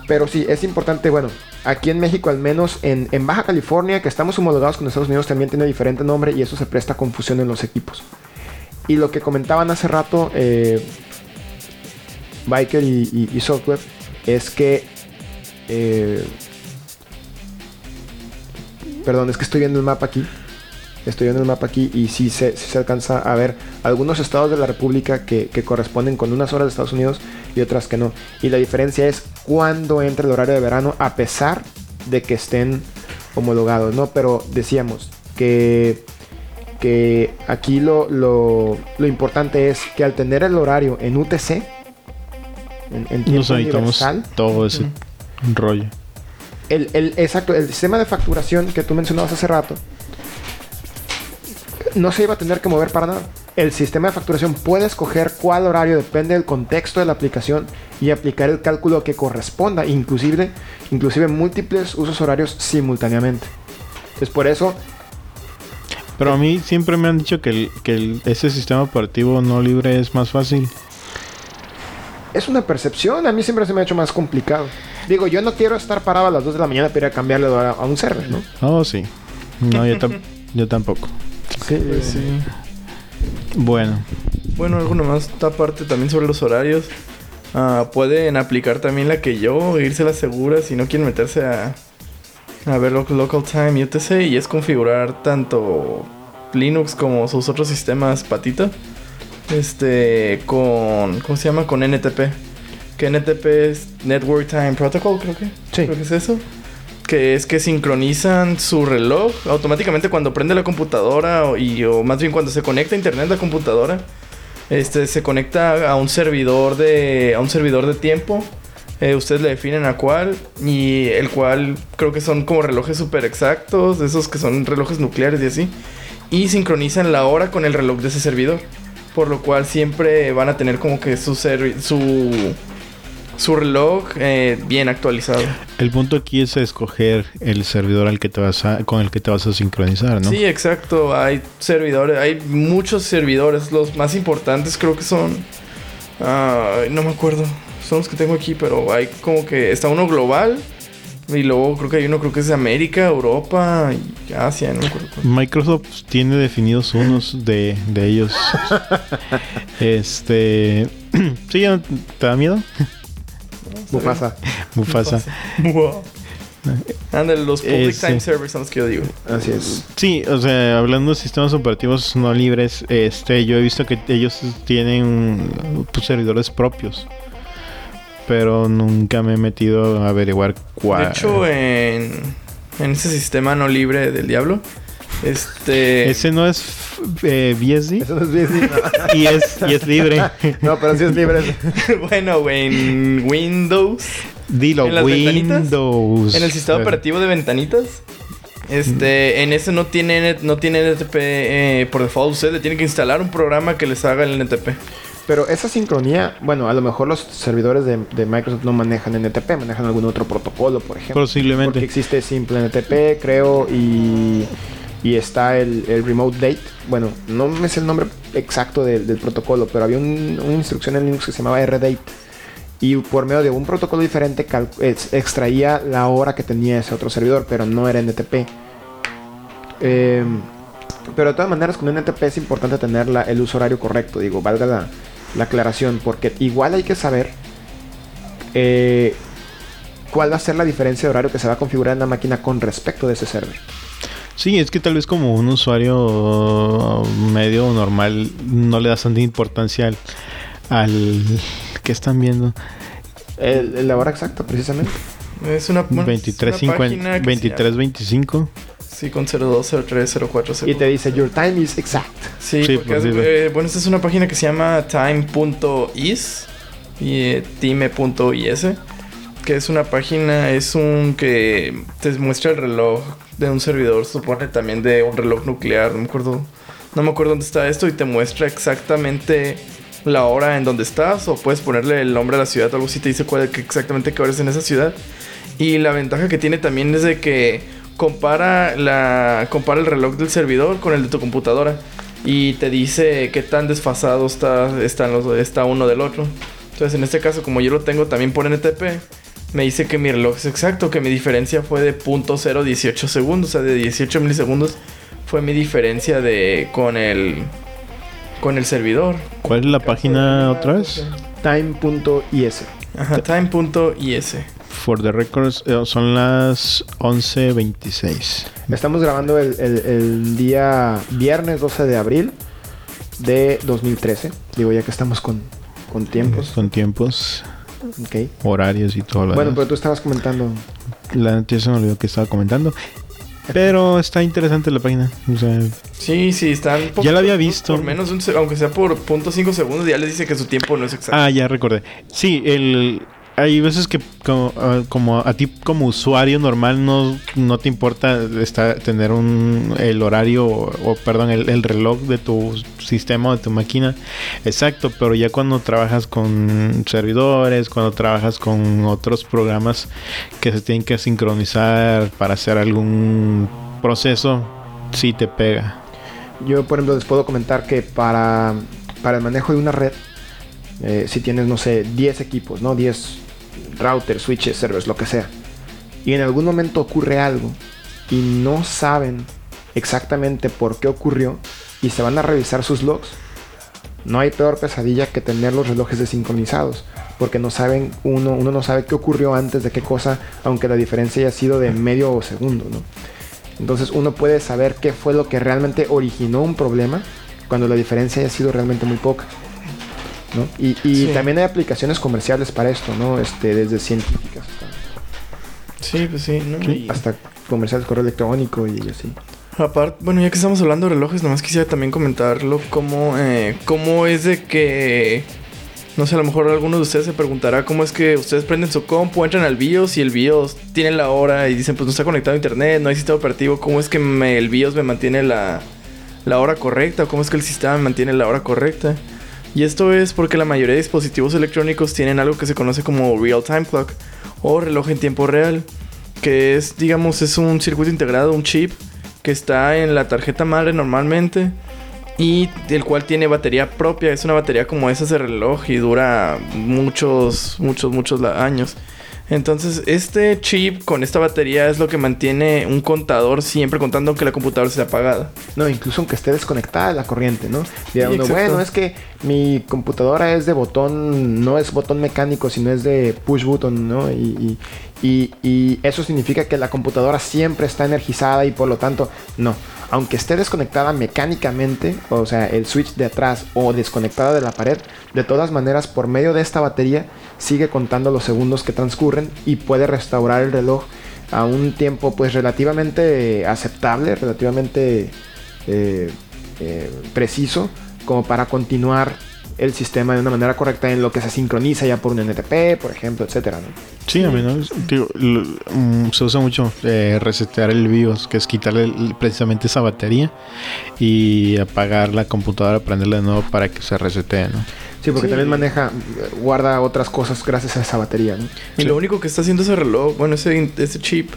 Pero sí, es importante, bueno, aquí en México al menos, en, en Baja California, que estamos homologados con Estados Unidos, también tiene diferente nombre y eso se presta a confusión en los equipos. Y lo que comentaban hace rato, eh, Biker y, Software, es que... eh, perdón, es que estoy viendo el mapa aquí. Estoy viendo el mapa aquí y sí se, sí se alcanza a ver algunos estados de la República que corresponden con unas horas de Estados Unidos y otras que no. Y la diferencia es cuándo entra el horario de verano a pesar de que estén homologados, ¿no? Pero decíamos, que, que aquí lo, lo, lo importante es que al tener el horario en UTC, en, en tiempo Nos universal, todo ese rollo. el, el- exacto, el sistema de facturación que tú mencionabas hace rato no se iba a tener que mover para nada. El sistema de facturación puede escoger cuál horario depende del contexto de la aplicación y aplicar el cálculo que corresponda, inclusive, inclusive múltiples usos horarios simultáneamente. Es por eso, Pero a mí siempre me han dicho que, el- que el- ese sistema operativo no libre es más fácil. es una percepción, a mí siempre se me ha hecho más complicado. Digo, yo no quiero estar parado a las 2 de la mañana para ir a cambiarle a un server, ¿no? Oh, sí. No, yo, tam- yo tampoco. Sí, sí. Bueno, Bueno, alguno más esta parte también sobre los horarios. Ah, pueden aplicar también la que yo, irse a la segura si no quieren meterse a, a ver lo- local time y etc. Y es configurar tanto Linux como sus otros sistemas patita. Este, con, ¿cómo se llama? Con NTP. Que NTP es Network Time Protocol, creo que. Sí. Creo que es eso. Que es que sincronizan su reloj automáticamente cuando prende la computadora o, y, o más bien cuando se conecta a internet la computadora. Este se conecta a un servidor de a un servidor de tiempo. Eh, ustedes le definen a cuál y el cual creo que son como relojes super exactos, esos que son relojes nucleares y así. Y sincronizan la hora con el reloj de ese servidor. Por lo cual siempre van a tener como que su su su reloj eh, bien actualizado. el punto aquí es escoger el servidor al que te vas a, con el que te vas a sincronizar, ¿no? Sí, exacto. Hay servidores, hay muchos servidores. Los más importantes creo que son. ah, no me acuerdo. Son los que tengo aquí, pero hay como que está uno global. Y luego creo que hay uno, creo que es de América, Europa y Asia, no me acuerdo. Microsoft tiene definidos unos de, de ellos. este. ¿Sí? ya ¿Te da miedo? Mufasa. Mufasa. Ándale, los public Ese. time servers son los que yo digo. Así es. Sí, o sea, hablando de sistemas operativos no libres, este, yo he visto que ellos tienen pues, servidores propios. Pero nunca me he metido a averiguar cuál. De hecho, en, en ese sistema no libre del diablo, este. Ese no es eh, BSD Eso no es sí, no. y es, y es libre. No, pero sí es libre. bueno, güey, en Windows. Dilo, ¿En las? Windows. En el sistema operativo de ventanitas. Este, en ese no tiene, no tiene NTP eh, por default. Usted le tiene que instalar un programa que les haga el NTP. Pero esa sincronía, bueno, a lo mejor los servidores de, de Microsoft no manejan NTP, manejan algún otro protocolo, por ejemplo. Porque Posiblemente. existe simple NTP, creo, y, y está el, el Remote Date. Bueno, no me sé el nombre exacto del, del protocolo, pero había un- una instrucción en Linux que se llamaba RDate. Y por medio de un protocolo diferente extraía la hora que tenía ese otro servidor, pero no era NTP. Eh, pero de todas maneras, con NTP es importante tener la- el uso horario correcto, digo, valga la, la aclaración, porque igual hay que saber eh, cuál va a ser la diferencia de horario que se va a configurar en la máquina con respecto de ese server. Sí, es que tal vez como un usuario medio normal no le das tanta importancia al, al que están viendo. El- el- la hora exacta, precisamente. Es una, bueno, es 23, una 50, página que se 23, 25. llama- Sí, con 02, 03, 04, Y te dice, your time is exact. Sí, Sí, porque pues, eh, bueno, esta es una página que se llama time.is y eh, time.is, que es una página, es un que te muestra el reloj de un servidor, supone también de un reloj nuclear, no me acuerdo, no me acuerdo dónde está esto y te muestra exactamente la hora en donde estás o puedes ponerle el nombre a la ciudad o algo así te dice cuál, exactamente qué hora es en esa ciudad. Y la ventaja que tiene también es de que compara la compara el reloj del servidor con el de tu computadora y te dice qué tan desfasado está están los está uno del otro. Entonces, en este caso, como yo lo tengo también por NTP, me dice que mi reloj es exacto, que mi diferencia fue de .018 segundos, o sea, de 18 milisegundos fue mi diferencia de con el con el servidor. ¿Cuál es la página otra vez? Time.is. Ajá, time.is. For the records eh, son las 11.26. Estamos grabando el, el- el día viernes 12 de abril de 2013. Digo, ya que estamos con, con tiempos. Con tiempos, Ok. horarios y todo lo Bueno, pero tú estabas comentando. La ya se me olvidó que estaba comentando. Pero está interesante la página. O sea, Sí, sí, están... Ya la había visto. Por menos de un... Aunque sea por punto cinco segundos, ya les dice que su tiempo no es exacto. ah, ya recordé. Sí, el hay veces que como, ah, como a ti como usuario normal no, no te importa estar, tener un el horario o, o, perdón el, el reloj de tu sistema o de tu máquina exacto pero ya cuando trabajas con servidores cuando trabajas con otros programas que se tienen que sincronizar para hacer algún proceso sí te pega Yo, por ejemplo, les puedo comentar que para, para el manejo de una red, eh, si tienes, no sé, 10 equipos, ¿no? 10 routers, switches, servers, lo que sea, y en algún momento ocurre algo y no saben exactamente por qué ocurrió y se van a revisar sus logs, no hay peor pesadilla que tener los relojes desincronizados, porque no saben, uno, uno no sabe qué ocurrió antes de qué cosa, aunque la diferencia haya sido de medio segundo, ¿no? Entonces uno puede saber qué fue lo que realmente originó un problema cuando la diferencia haya sido realmente muy poca. ¿No? Y, y Sí. también hay aplicaciones comerciales para esto, ¿no? Este, desde científicas Sí, pues sí, ¿no? Sí. Hasta, hasta comerciales correo electrónico y así. Aparte, bueno, ya que estamos hablando de relojes, nomás quisiera también comentarlo cómo, eh, cómo es de que, no sé, a lo mejor alguno de ustedes se preguntará cómo es que ustedes prenden su compu, entran al BIOS y el BIOS tiene la hora y dicen, pues no está conectado a internet, no hay sistema operativo, ¿cómo es que me- el BIOS me mantiene la, la hora correcta? ¿Cómo es que el sistema me mantiene la hora correcta? Y esto es porque la mayoría de dispositivos electrónicos tienen algo que se conoce como Real Time Clock o reloj en tiempo real, que es, digamos, es un circuito integrado, un chip que está en la tarjeta madre normalmente y el cual tiene batería propia, es una batería como esas de reloj y dura muchos, muchos, muchos años. Entonces, este chip con esta batería es lo que mantiene un contador siempre contando que la computadora esté apagada. No, incluso aunque esté desconectada de la corriente, ¿no? Sí, uno, bueno, es que mi computadora es de botón, no es botón mecánico, sino es de push button, ¿no? Y, y, y- y eso significa que la computadora siempre está energizada y por lo tanto, no. Aunque esté desconectada mecánicamente, o sea, el switch de atrás o desconectada de la pared, de todas maneras, por medio de esta batería, sigue contando los segundos que transcurren y puede restaurar el reloj a un tiempo pues relativamente aceptable, relativamente eh, eh, preciso como para continuar el sistema de una manera correcta en lo que se sincroniza ya por un NTP, por ejemplo, etcétera. ¿no? Sí, a menos digo, l- mm, se usa mucho eh, resetear el BIOS, que es quitarle el- precisamente esa batería y apagar la computadora, prenderla de nuevo para que se resetee, ¿no? Sí, porque Sí. también maneja, guarda otras cosas gracias a esa batería. ¿no? Y Sí. lo único que está haciendo ese reloj, bueno, ese, ese chip,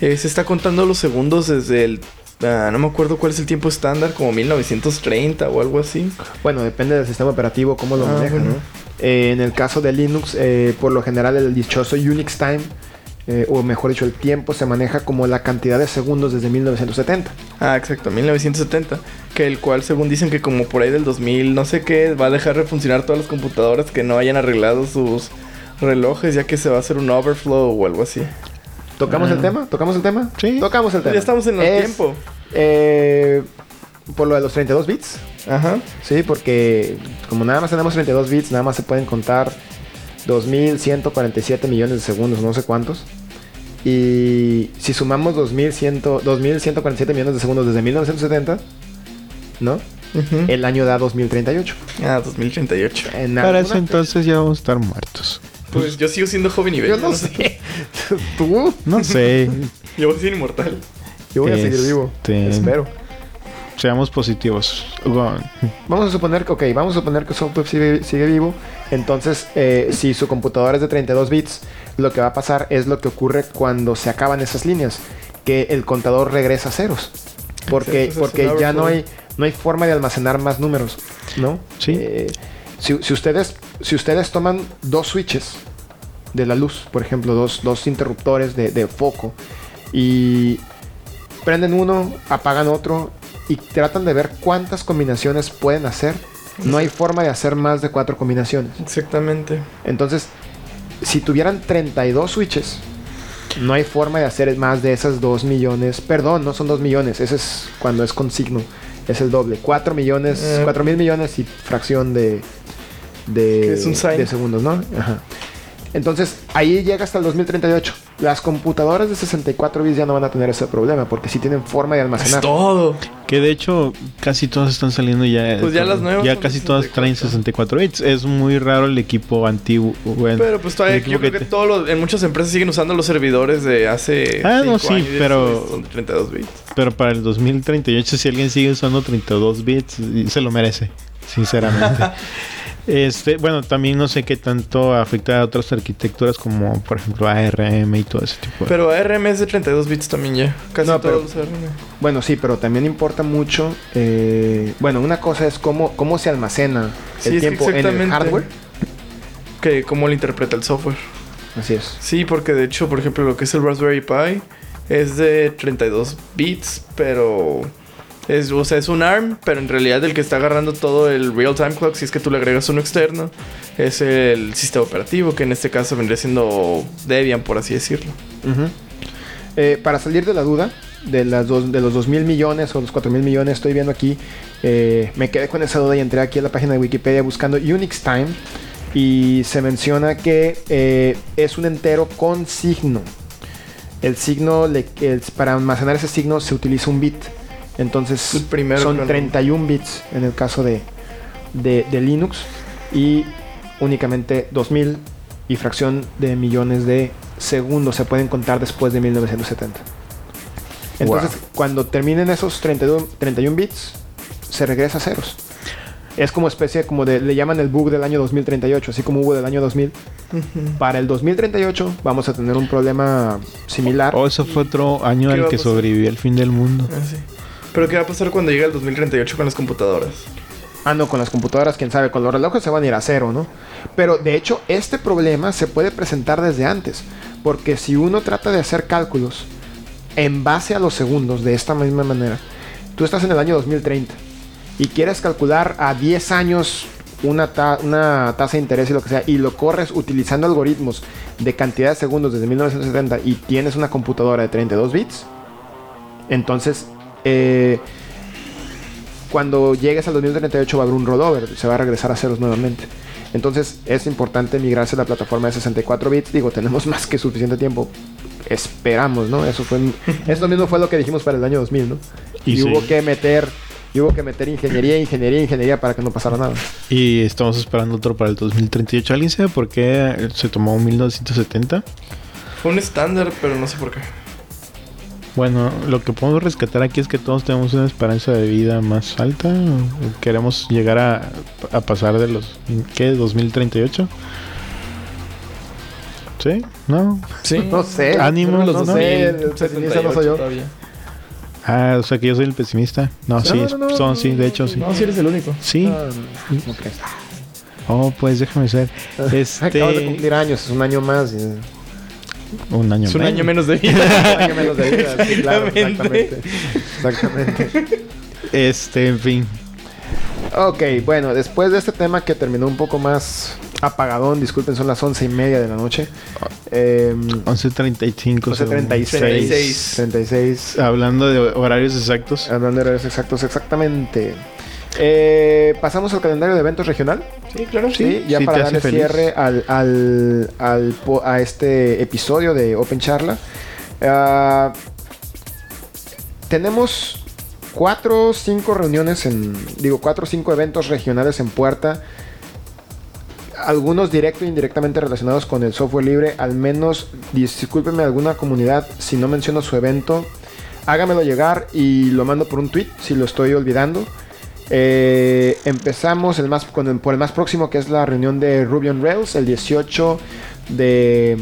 eh, se está contando los segundos desde el... ah, no me acuerdo cuál es el tiempo estándar, como 1930 o algo así. Bueno, depende del sistema operativo, cómo lo Ah, maneja, bueno. ¿no? Eh, en el caso de Linux, eh, por lo general el dichoso Unix Time, eh, o mejor dicho, el tiempo se maneja como la cantidad de segundos desde 1970. Ah, exacto, 1970. Que el cual, según dicen que como por ahí del 2000, no sé qué, va a dejar de funcionar todas las computadoras que no hayan arreglado sus relojes, ya que se va a hacer un overflow o algo así. ¿Tocamos Ah. el tema? ¿Tocamos el tema? Sí. Tocamos el tema. Ya estamos en el Es, tiempo. eh, por lo de los 32 bits. Ajá. Sí, porque como nada más tenemos 32 bits, nada más se pueden contar 2147 millones de segundos, no sé cuántos. Y si sumamos 2100, 2147 millones de segundos desde 1970, ¿no? Ujú. El año da 2038. Ah, 2038. En Para fe- entonces ya vamos a estar muertos. Pues yo sigo siendo joven y bello. Yo no sé. Tú, No sé, Yo voy a ser inmortal. yo voy a seguir vivo. Este- Espero. seamos positivos. Vamos a suponer que, ok, vamos a suponer que Software sigue, sigue vivo. Entonces, eh, si su computadora es de 32 bits, lo que va a pasar es lo que ocurre cuando se acaban esas líneas, que el contador regresa a ceros. Porque, Exacto, porque ya no hay, no hay forma de almacenar más números, ¿no? Sí. Eh, si, si ustedes, si ustedes toman dos switches de la luz, por ejemplo, dos, dos interruptores de, de foco, y prenden uno, apagan otro y tratan de ver cuántas combinaciones pueden hacer. No hay forma de hacer más de cuatro combinaciones. Exactamente. Entonces, si tuvieran 32 switches, no hay forma de hacer más de esas 2 millones. Perdón, no son 2 millones. Ese es cuando es con signo. Es el doble. 4 millones, Eh. 4 mil millones y fracción de, de, es un sign. de segundos, ¿no? Ajá. Entonces, ahí llega hasta el 2038. Las computadoras de 64 bits ya no van a tener ese problema porque sí tienen forma de Es almacenar. todo. Que de hecho casi todas están saliendo ya. Pues ya las nuevas Ya casi todas traen 64 bits. Es muy raro el equipo antiguo. bueno, Pero pues todavía yo creo que, te- todos los- en muchas empresas siguen usando los servidores de hace Ah, no, sí, años pero- son 32 bits. Pero para el 2038, si alguien sigue usando 32 bits, se lo merece, sinceramente. este, bueno, también no sé qué tanto afecta a otras arquitecturas como, por ejemplo, ARM y todo ese tipo. de- Pero ARM es de 32 bits también ya. Casi No, todos pero- ARM. Bueno, sí, pero también importa mucho. eh, bueno, una cosa es cómo, cómo se almacena Sí, el tiempo en el hardware. Que cómo lo interpreta el software. Así es. Sí, porque de hecho, por ejemplo, lo que es el Raspberry Pi es de 32 bits, pero es, o sea, es un ARM, pero en realidad el que está agarrando todo el real time clock, si es que tú le agregas uno externo, es el sistema operativo, que en este caso vendría siendo Debian, por así decirlo. Eh, para salir de la duda de, las dos, de los 2 mil millones o los 4 mil millones, estoy viendo aquí, eh, me quedé con esa duda y entré aquí a la página de Wikipedia buscando Unix Time y se menciona que eh, es un entero con signo. El signo, para almacenar ese signo se utiliza un bit. Entonces El primero, son claro. 31 bits en el caso de, de, de Linux y únicamente 2000 y fracción de millones de segundos se pueden contar después de 1970. Entonces, cuando terminen esos 32, 31 bits, se regresa a ceros. Es como especie como de, le llaman el bug del año 2038, así como hubo del año 2000. Para el 2038 vamos a tener un problema similar. Oh, eso fue otro año ¿Qué al que sobrevivió el fin del mundo. Ah, sí. Pero ¿qué va a pasar cuando llegue el 2038 con las computadoras? Ah, no, con las computadoras, quién sabe, con los relojes se van a ir a cero, ¿no? Pero de hecho, este problema se puede presentar desde antes, porque si uno trata de hacer cálculos en base a los segundos de esta misma manera, tú estás en el año 2030 y quieres calcular a 10 años una, ta- una tasa de interés y lo que sea, y lo corres utilizando algoritmos de cantidad de segundos desde 1970 y tienes una computadora de 32 bits, entonces eh, cuando llegues al 2038 va a haber un rollover, se va a regresar a ceros nuevamente. Entonces es importante migrarse a la plataforma de 64 bits. Digo, tenemos más que suficiente tiempo. Esperamos, ¿no? Eso fue esto mismo fue lo que dijimos para el año 2000, ¿no? Y Y, sí. hubo que meter y hubo que meter ingeniería, ingeniería, ingeniería para que no pasara nada. Y estamos esperando otro para el 2038. ¿Alguien sabe por qué se tomó 1970? Fue un estándar, pero no sé por qué. Bueno, lo que podemos rescatar aquí es que todos tenemos una esperanza de vida más alta. ¿O Queremos llegar a, a pasar de los... ¿Qué? ¿2038? ¿Sí? ¿No? Sí. No sé. Ánimo, no, no sé, el pesimista no soy yo. Ah, o sea que yo soy el pesimista. No, sí, no, no, son, sí, de hecho, sí. No, sí eres el único. Sí. Ah. Oh, pues déjame ser. Acabas de Este... cumplir años, es un año más. y- Un año Es un menos. año menos de un vida. año menos de vida. sí, claro, exactamente. Exactamente. Este, en fin. Ok, bueno, después de este tema que terminó un poco más apagadón, disculpen, son las once y media de la noche. Eh, 11.35. 11.36. 36. 36. Hablando de horarios exactos. Hablando de horarios exactos, exactamente. Eh, Pasamos al calendario de eventos regional. Sí, claro. Sí, ya sí para darle cierre al, al, a este episodio de Open Charla. Ah, tenemos cuatro o cinco reuniones en. Digo, cuatro o cinco eventos regionales en puerta. Algunos directo e indirectamente relacionados con el software libre. Al menos, discúlpenme alguna comunidad si no menciono su evento. Hágamelo llegar y lo mando por un tweet si lo estoy olvidando. Eh, empezamos el más, con por el más próximo que es la reunión de Ruby on Rails el 18 de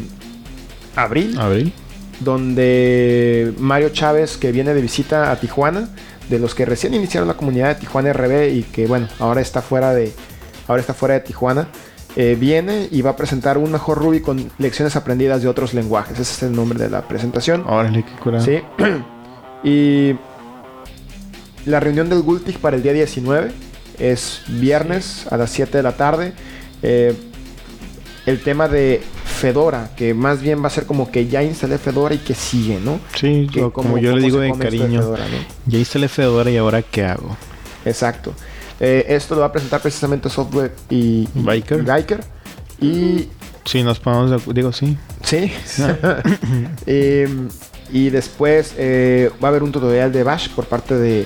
abril, Abril. donde Mario Chávez que viene de visita a Tijuana, de los que recién iniciaron la comunidad de Tijuana RB y que bueno, ahora está fuera de, ahora está fuera de Tijuana, eh, viene y va a presentar un mejor Ruby con lecciones aprendidas de otros lenguajes. Ese es el nombre de la presentación. Órale, qué cura. Sí. y la reunión del Gultig para el día 19 es viernes a las 7 de la tarde. Eh, el tema de Fedora, que más bien va a ser como que ya instalé Fedora y que sigue, ¿no? Sí, Que o como yo le digo de cariño. Fedora, ¿no? Ya instalé Fedora y ahora qué hago. Exacto. Eh, esto lo va a presentar precisamente Software y, y- Biker. y Biker. Y Sí, nos ponemos Digo, sí. Sí. Em, y después eh, va a haber un tutorial de Bash por parte de,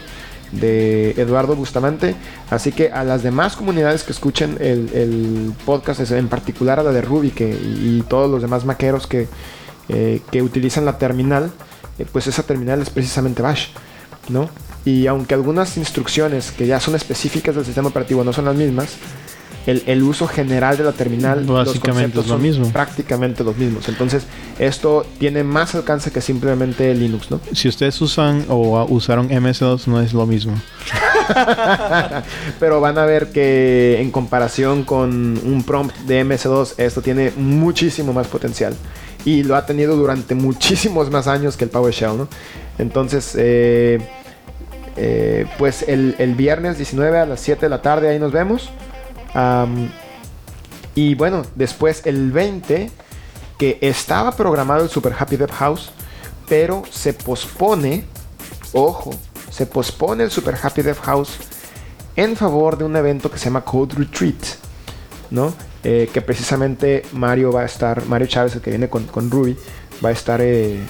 de Eduardo Bustamante. Así que a las demás comunidades que escuchen el, el podcast, en particular a la de Ruby que, y, y todos los demás maqueros que, eh, que utilizan la terminal, eh, pues esa terminal es precisamente Bash, ¿no? Y aunque algunas instrucciones que ya son específicas del sistema operativo no son las mismas, el, el uso general de la terminal los Básicamente conceptos es lo mismo. prácticamente los mismos. Entonces, esto tiene más alcance que simplemente Linux, ¿no? Si ustedes usan o usaron MS2, no es lo mismo. Pero van a ver que en comparación con un prompt de MS2, esto tiene muchísimo más potencial. Y lo ha tenido durante muchísimos más años que el PowerShell, ¿no? Entonces, eh, eh, pues el, el viernes 19 a las 7 de la tarde ahí nos vemos. Y bueno, después el 20, que estaba programado el Super Happy Dev House, pero se pospone, ojo, se pospone el Super Happy Dev House en favor de un evento que se llama Code Retreat, ¿no? Eh, que precisamente Mario va a estar, Mario Chávez, el que viene con, con Ruby, va a estar eh, eh,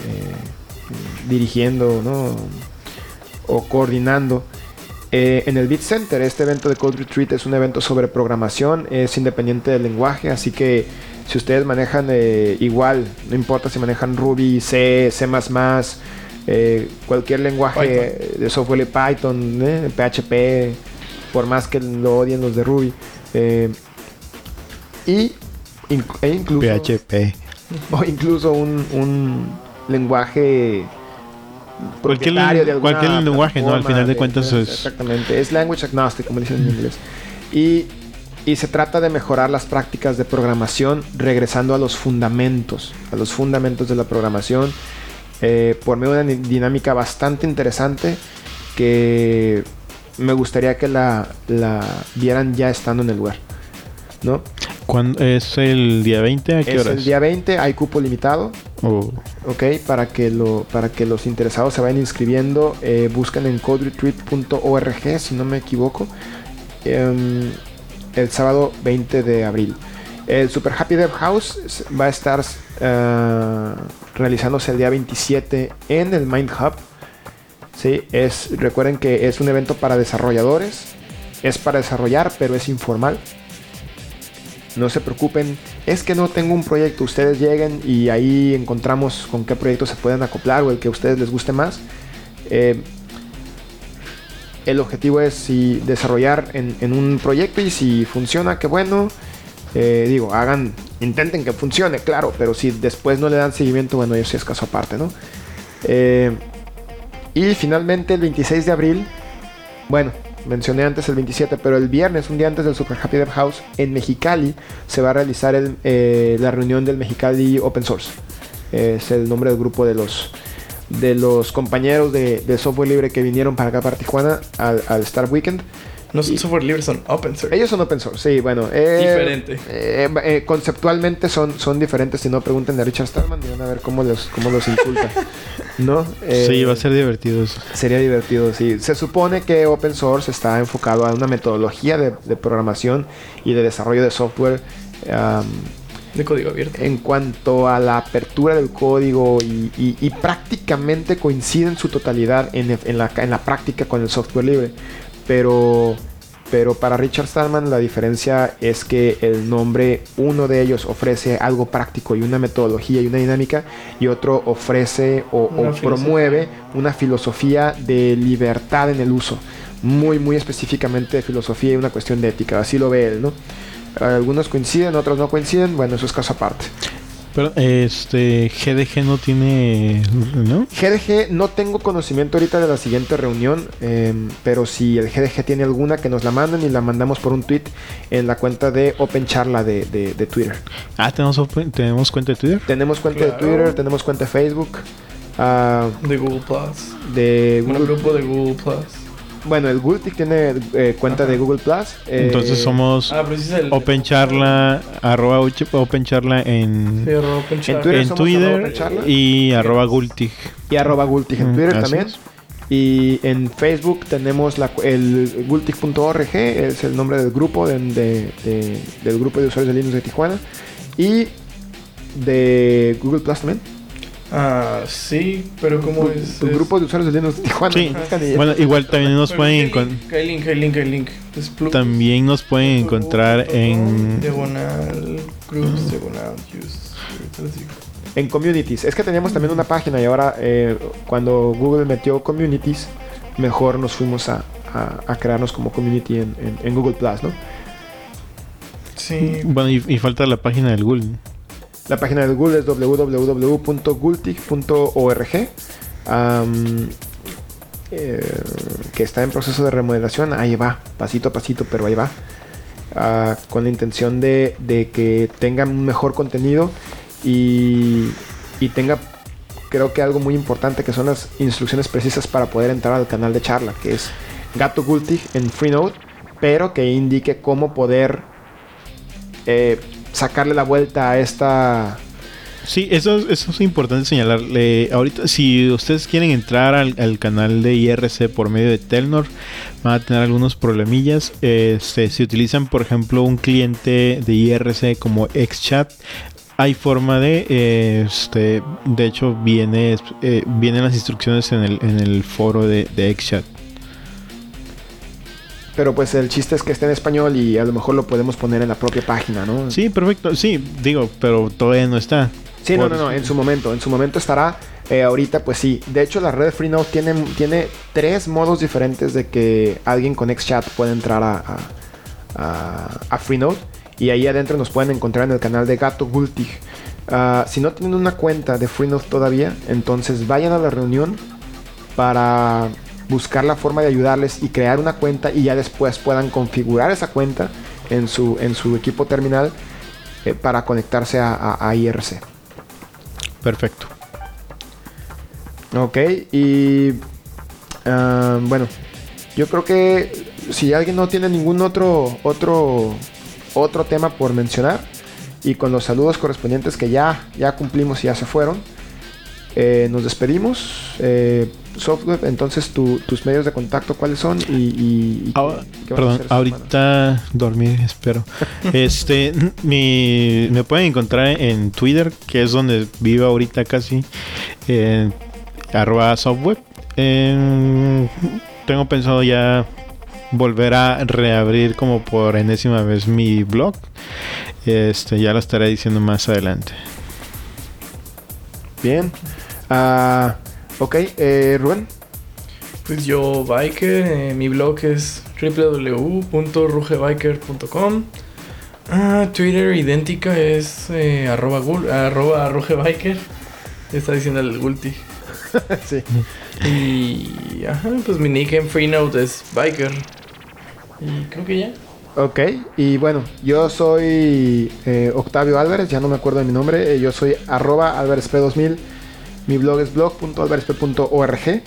dirigiendo, ¿no? O coordinando. Eh, en el Beat Center, este evento de Code Retreat es un evento sobre programación, es independiente del lenguaje, así que si ustedes manejan eh, igual, no importa si manejan Ruby, C, C++, eh, cualquier lenguaje de software, Python, eh, PHP, por más que lo odien los de Ruby, eh, y inc- e incluso, PHP. o incluso un, un lenguaje Cualquier de cualquier lenguaje, ¿no? Al final de cuentas es- Exactamente, es language agnostic, como dicen en inglés. Y, y se trata de mejorar las prácticas de programación regresando a los fundamentos, a los fundamentos de la programación, eh, por medio de una dinámica bastante interesante que me gustaría que la, la vieran ya estando en el lugar. ¿No? ¿Cuándo es el día 20? ¿A qué Es horas? el día 20, hay cupo limitado. Oh, Ok, para que, lo, para que los interesados se vayan inscribiendo, eh, buscan en coderetreat.org, si no me equivoco, em, el sábado 20 de abril. El Super Happy Dev House va a estar eh, realizándose el día 27 en el Mind Hub. Sí, es, recuerden que es un evento para desarrolladores, es para desarrollar, pero es informal. No se preocupen, es que no tengo un proyecto, ustedes lleguen y ahí encontramos con qué proyecto se pueden acoplar o el que a ustedes les guste más. Eh, el objetivo es si desarrollar en, un proyecto y si funciona, qué bueno. Eh, digo, hagan, intenten que funcione, claro, pero si después no le dan seguimiento, bueno, eso sí es caso aparte, ¿no? Eh, y finalmente el 26 de abril, bueno, mencioné antes el 27, pero el viernes, un día antes del Super Happy Dev House, en Mexicali se va a realizar el, eh, la reunión del Mexicali Open Source. Es el nombre del grupo de los de los compañeros de, de software libre que vinieron para acá, para Tijuana, al, al Star Weekend. No son Y- software libre, son open source. Ellos son open source, sí, bueno. eh, Diferente. eh, eh, conceptualmente son, son diferentes. Si no, pregunten a Richard Stallman y van a ver cómo los, cómo los insulta. ¿No? Eh, sí, va a ser divertido eso. Sería divertido, sí. Se supone que open source está enfocado a una metodología de, de programación y de desarrollo de software am, De código abierto. en cuanto a la apertura del código y, y- y prácticamente coincide en su totalidad en, en la, en la práctica con el software libre. Pero, pero para Richard Stallman la diferencia es que el nombre, uno de ellos ofrece algo práctico y una metodología y una dinámica y otro ofrece o, promueve una filosofía de libertad en el uso. Muy, muy específicamente de filosofía y una cuestión de ética. Así lo ve él, ¿no? Algunos coinciden, otros no coinciden. Bueno, eso es caso aparte. Pero este GDG no tiene, ¿no? GDG, no tengo conocimiento ahorita de la siguiente reunión, em, pero si el GDG tiene alguna, que nos la manden y la mandamos por un tweet en la cuenta de Open Charla de, de- de Twitter. Ah, tenemos, open- tenemos cuenta de Twitter. Tenemos cuenta de. Twitter, tenemos cuenta de Facebook, ah, De Google Plus. de Un Google. grupo de Google Plus. Bueno, el Gultic tiene eh, cuenta Ajá. de Google Plus. eh, Entonces somos Ah, el. Open Charla, arroba Open Charla en, Sí, arroba Open Charla. Twitter en Twitter Open Charla. y arroba Gultig. y arroba Gultic en Mm, Twitter también. es. Y en Facebook tenemos la, cu- el gultic.org, es el nombre del grupo, de- de- de- del grupo de usuarios de Linux de Tijuana. Y de Google Plus también. Ah, sí, pero ¿cómo es? tu es- grupo de usuarios de Linux de Tijuana. Sí. ¿no? Canilla. Bueno, igual también nos pueden ¿qué encon- link? ¿Qué link? ¿Qué link? ¿Qué link? También nos pueden encontrar en Diagonal, groups, diagonal, use. En communities. Es que teníamos también una página y ahora eh, cuando Google metió communities, mejor nos fuimos a, a- a crearnos como community en, en- en Google Plus, ¿no? Sí, bueno y, y falta la página del Google. La página de Google es www.gultig.org. eh, que está en proceso de remodelación. Ahí va, pasito a pasito, pero ahí va. Ah, con la intención de, de que tenga un mejor contenido y, y tenga, creo que algo muy importante, que son las instrucciones precisas para poder entrar al canal de charla, que es Gato Gultig en Freenode, pero que indique cómo poder eh, sacarle la vuelta a esta Sí, eso, es importante señalarle. Ahorita, si ustedes quieren entrar al, al canal de IRC por medio de Telnor, van a tener algunos problemillas. Este, si utilizan, por ejemplo, un cliente de IRC como XChat, hay forma de, este, de hecho, viene, eh, vienen las instrucciones en el, en el foro de, de XChat. Pero pues el chiste es que esté en español y a lo mejor lo podemos poner en la propia página, ¿no? Sí, perfecto. Sí, digo, pero todavía no está. Sí, no, no, no, en su momento, en su momento estará. eh, ahorita, pues sí. De hecho, la red de Freenode tiene, tiene tres modos diferentes de que alguien con XChat pueda entrar a, a, a- a Freenode. Y ahí adentro nos pueden encontrar en el canal de Gato Gultig. Ah, si no tienen una cuenta de Freenode todavía, entonces vayan a la reunión para buscar la forma de ayudarles y crear una cuenta y ya después puedan configurar esa cuenta en su, en su equipo terminal eh, para conectarse a, a- a IRC. Perfecto. Ok, y ah, bueno, yo creo que si alguien no tiene ningún otro otro otro tema por mencionar y con los saludos correspondientes que ya ya cumplimos y ya se fueron, eh, nos despedimos. Eh, Software, entonces tu- tus medios de contacto cuáles son y, y- y qué- perdón, ahorita dormir, espero. este, mi, me pueden encontrar en Twitter, que es donde vivo ahorita casi, en arroba softweb. Em, tengo pensado ya volver a reabrir como por enésima vez mi blog. Este, ya lo estaré diciendo más adelante. Bien. Ah, ok, eh, Rubén. Pues yo, Biker, eh, mi blog es www.rugebiker.com. Ah, Twitter idéntica es eh, arroba, gul- arroba rugebiker. Está diciendo el Gulti. sí. Y ajá, pues mi nick en Freenode es Biker. Y creo que ya. Ok, y bueno, yo soy eh, Octavio Álvarez, ya no me acuerdo de mi nombre, eh, yo soy arroba álvarezp2000, mi blog es blog.alvarezp.org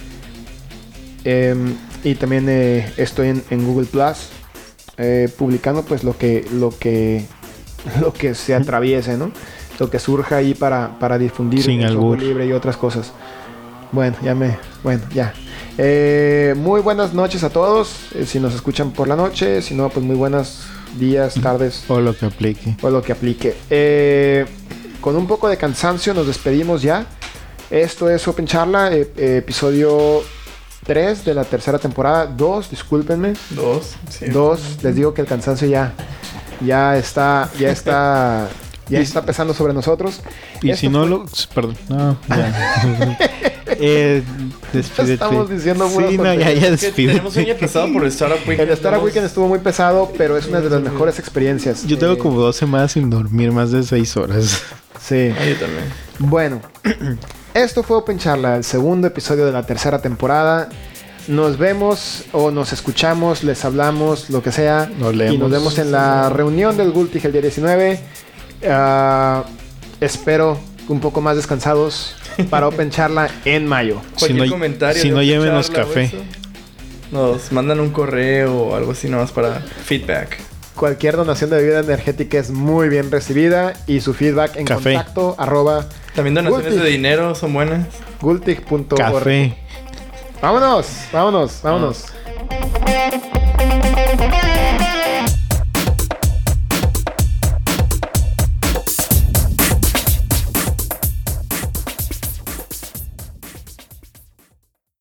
Em, y también eh, estoy en, en Google Plus eh, publicando pues lo que lo que lo que se atraviese, ¿no? Lo que surja ahí para, para difundir Sin el libre y otras cosas. Bueno, ya me. Bueno, ya. Eh, muy buenas noches a todos. si nos escuchan por la noche, si no, pues muy buenos días, tardes O lo que aplique. o lo que aplique. Con un poco de cansancio nos despedimos ya. Esto es Open Charla, eh, eh, episodio 3 de la tercera temporada. 2, discúlpenme. Dos. sí. 2, les digo que el cansancio ya, ya está, ya está, ya está pesando sobre nosotros. Y Esto si no fue- lo. Perdón. No, ya. eh, despídete. Estamos diciendo Sí, no, ya, ya Es que despídete. tenemos un año pasado por el Startup Weekend. El Startup Weekend estuvo muy pesado, pero es una de las mejores experiencias. Yo tengo Eh, como dos semanas sin dormir más de seis horas. Sí. Ah, yo también. Bueno, esto fue Open Charla, el segundo episodio de la tercera temporada. Nos vemos o nos escuchamos, les hablamos, lo que sea. Nos Y leemos. nos vemos en la reunión del Gultig el día 19. Ah, espero un poco más descansados para Open Charla en mayo. Si no- comentario. si no, llévenos café. Nos mandan un correo o algo así nomás para feedback. Cualquier donación de bebida energética es muy bien recibida y su feedback en Café. contacto arroba También donaciones Gultig. de dinero son buenas. gultig.org. Café. Vámonos, vámonos, vámonos.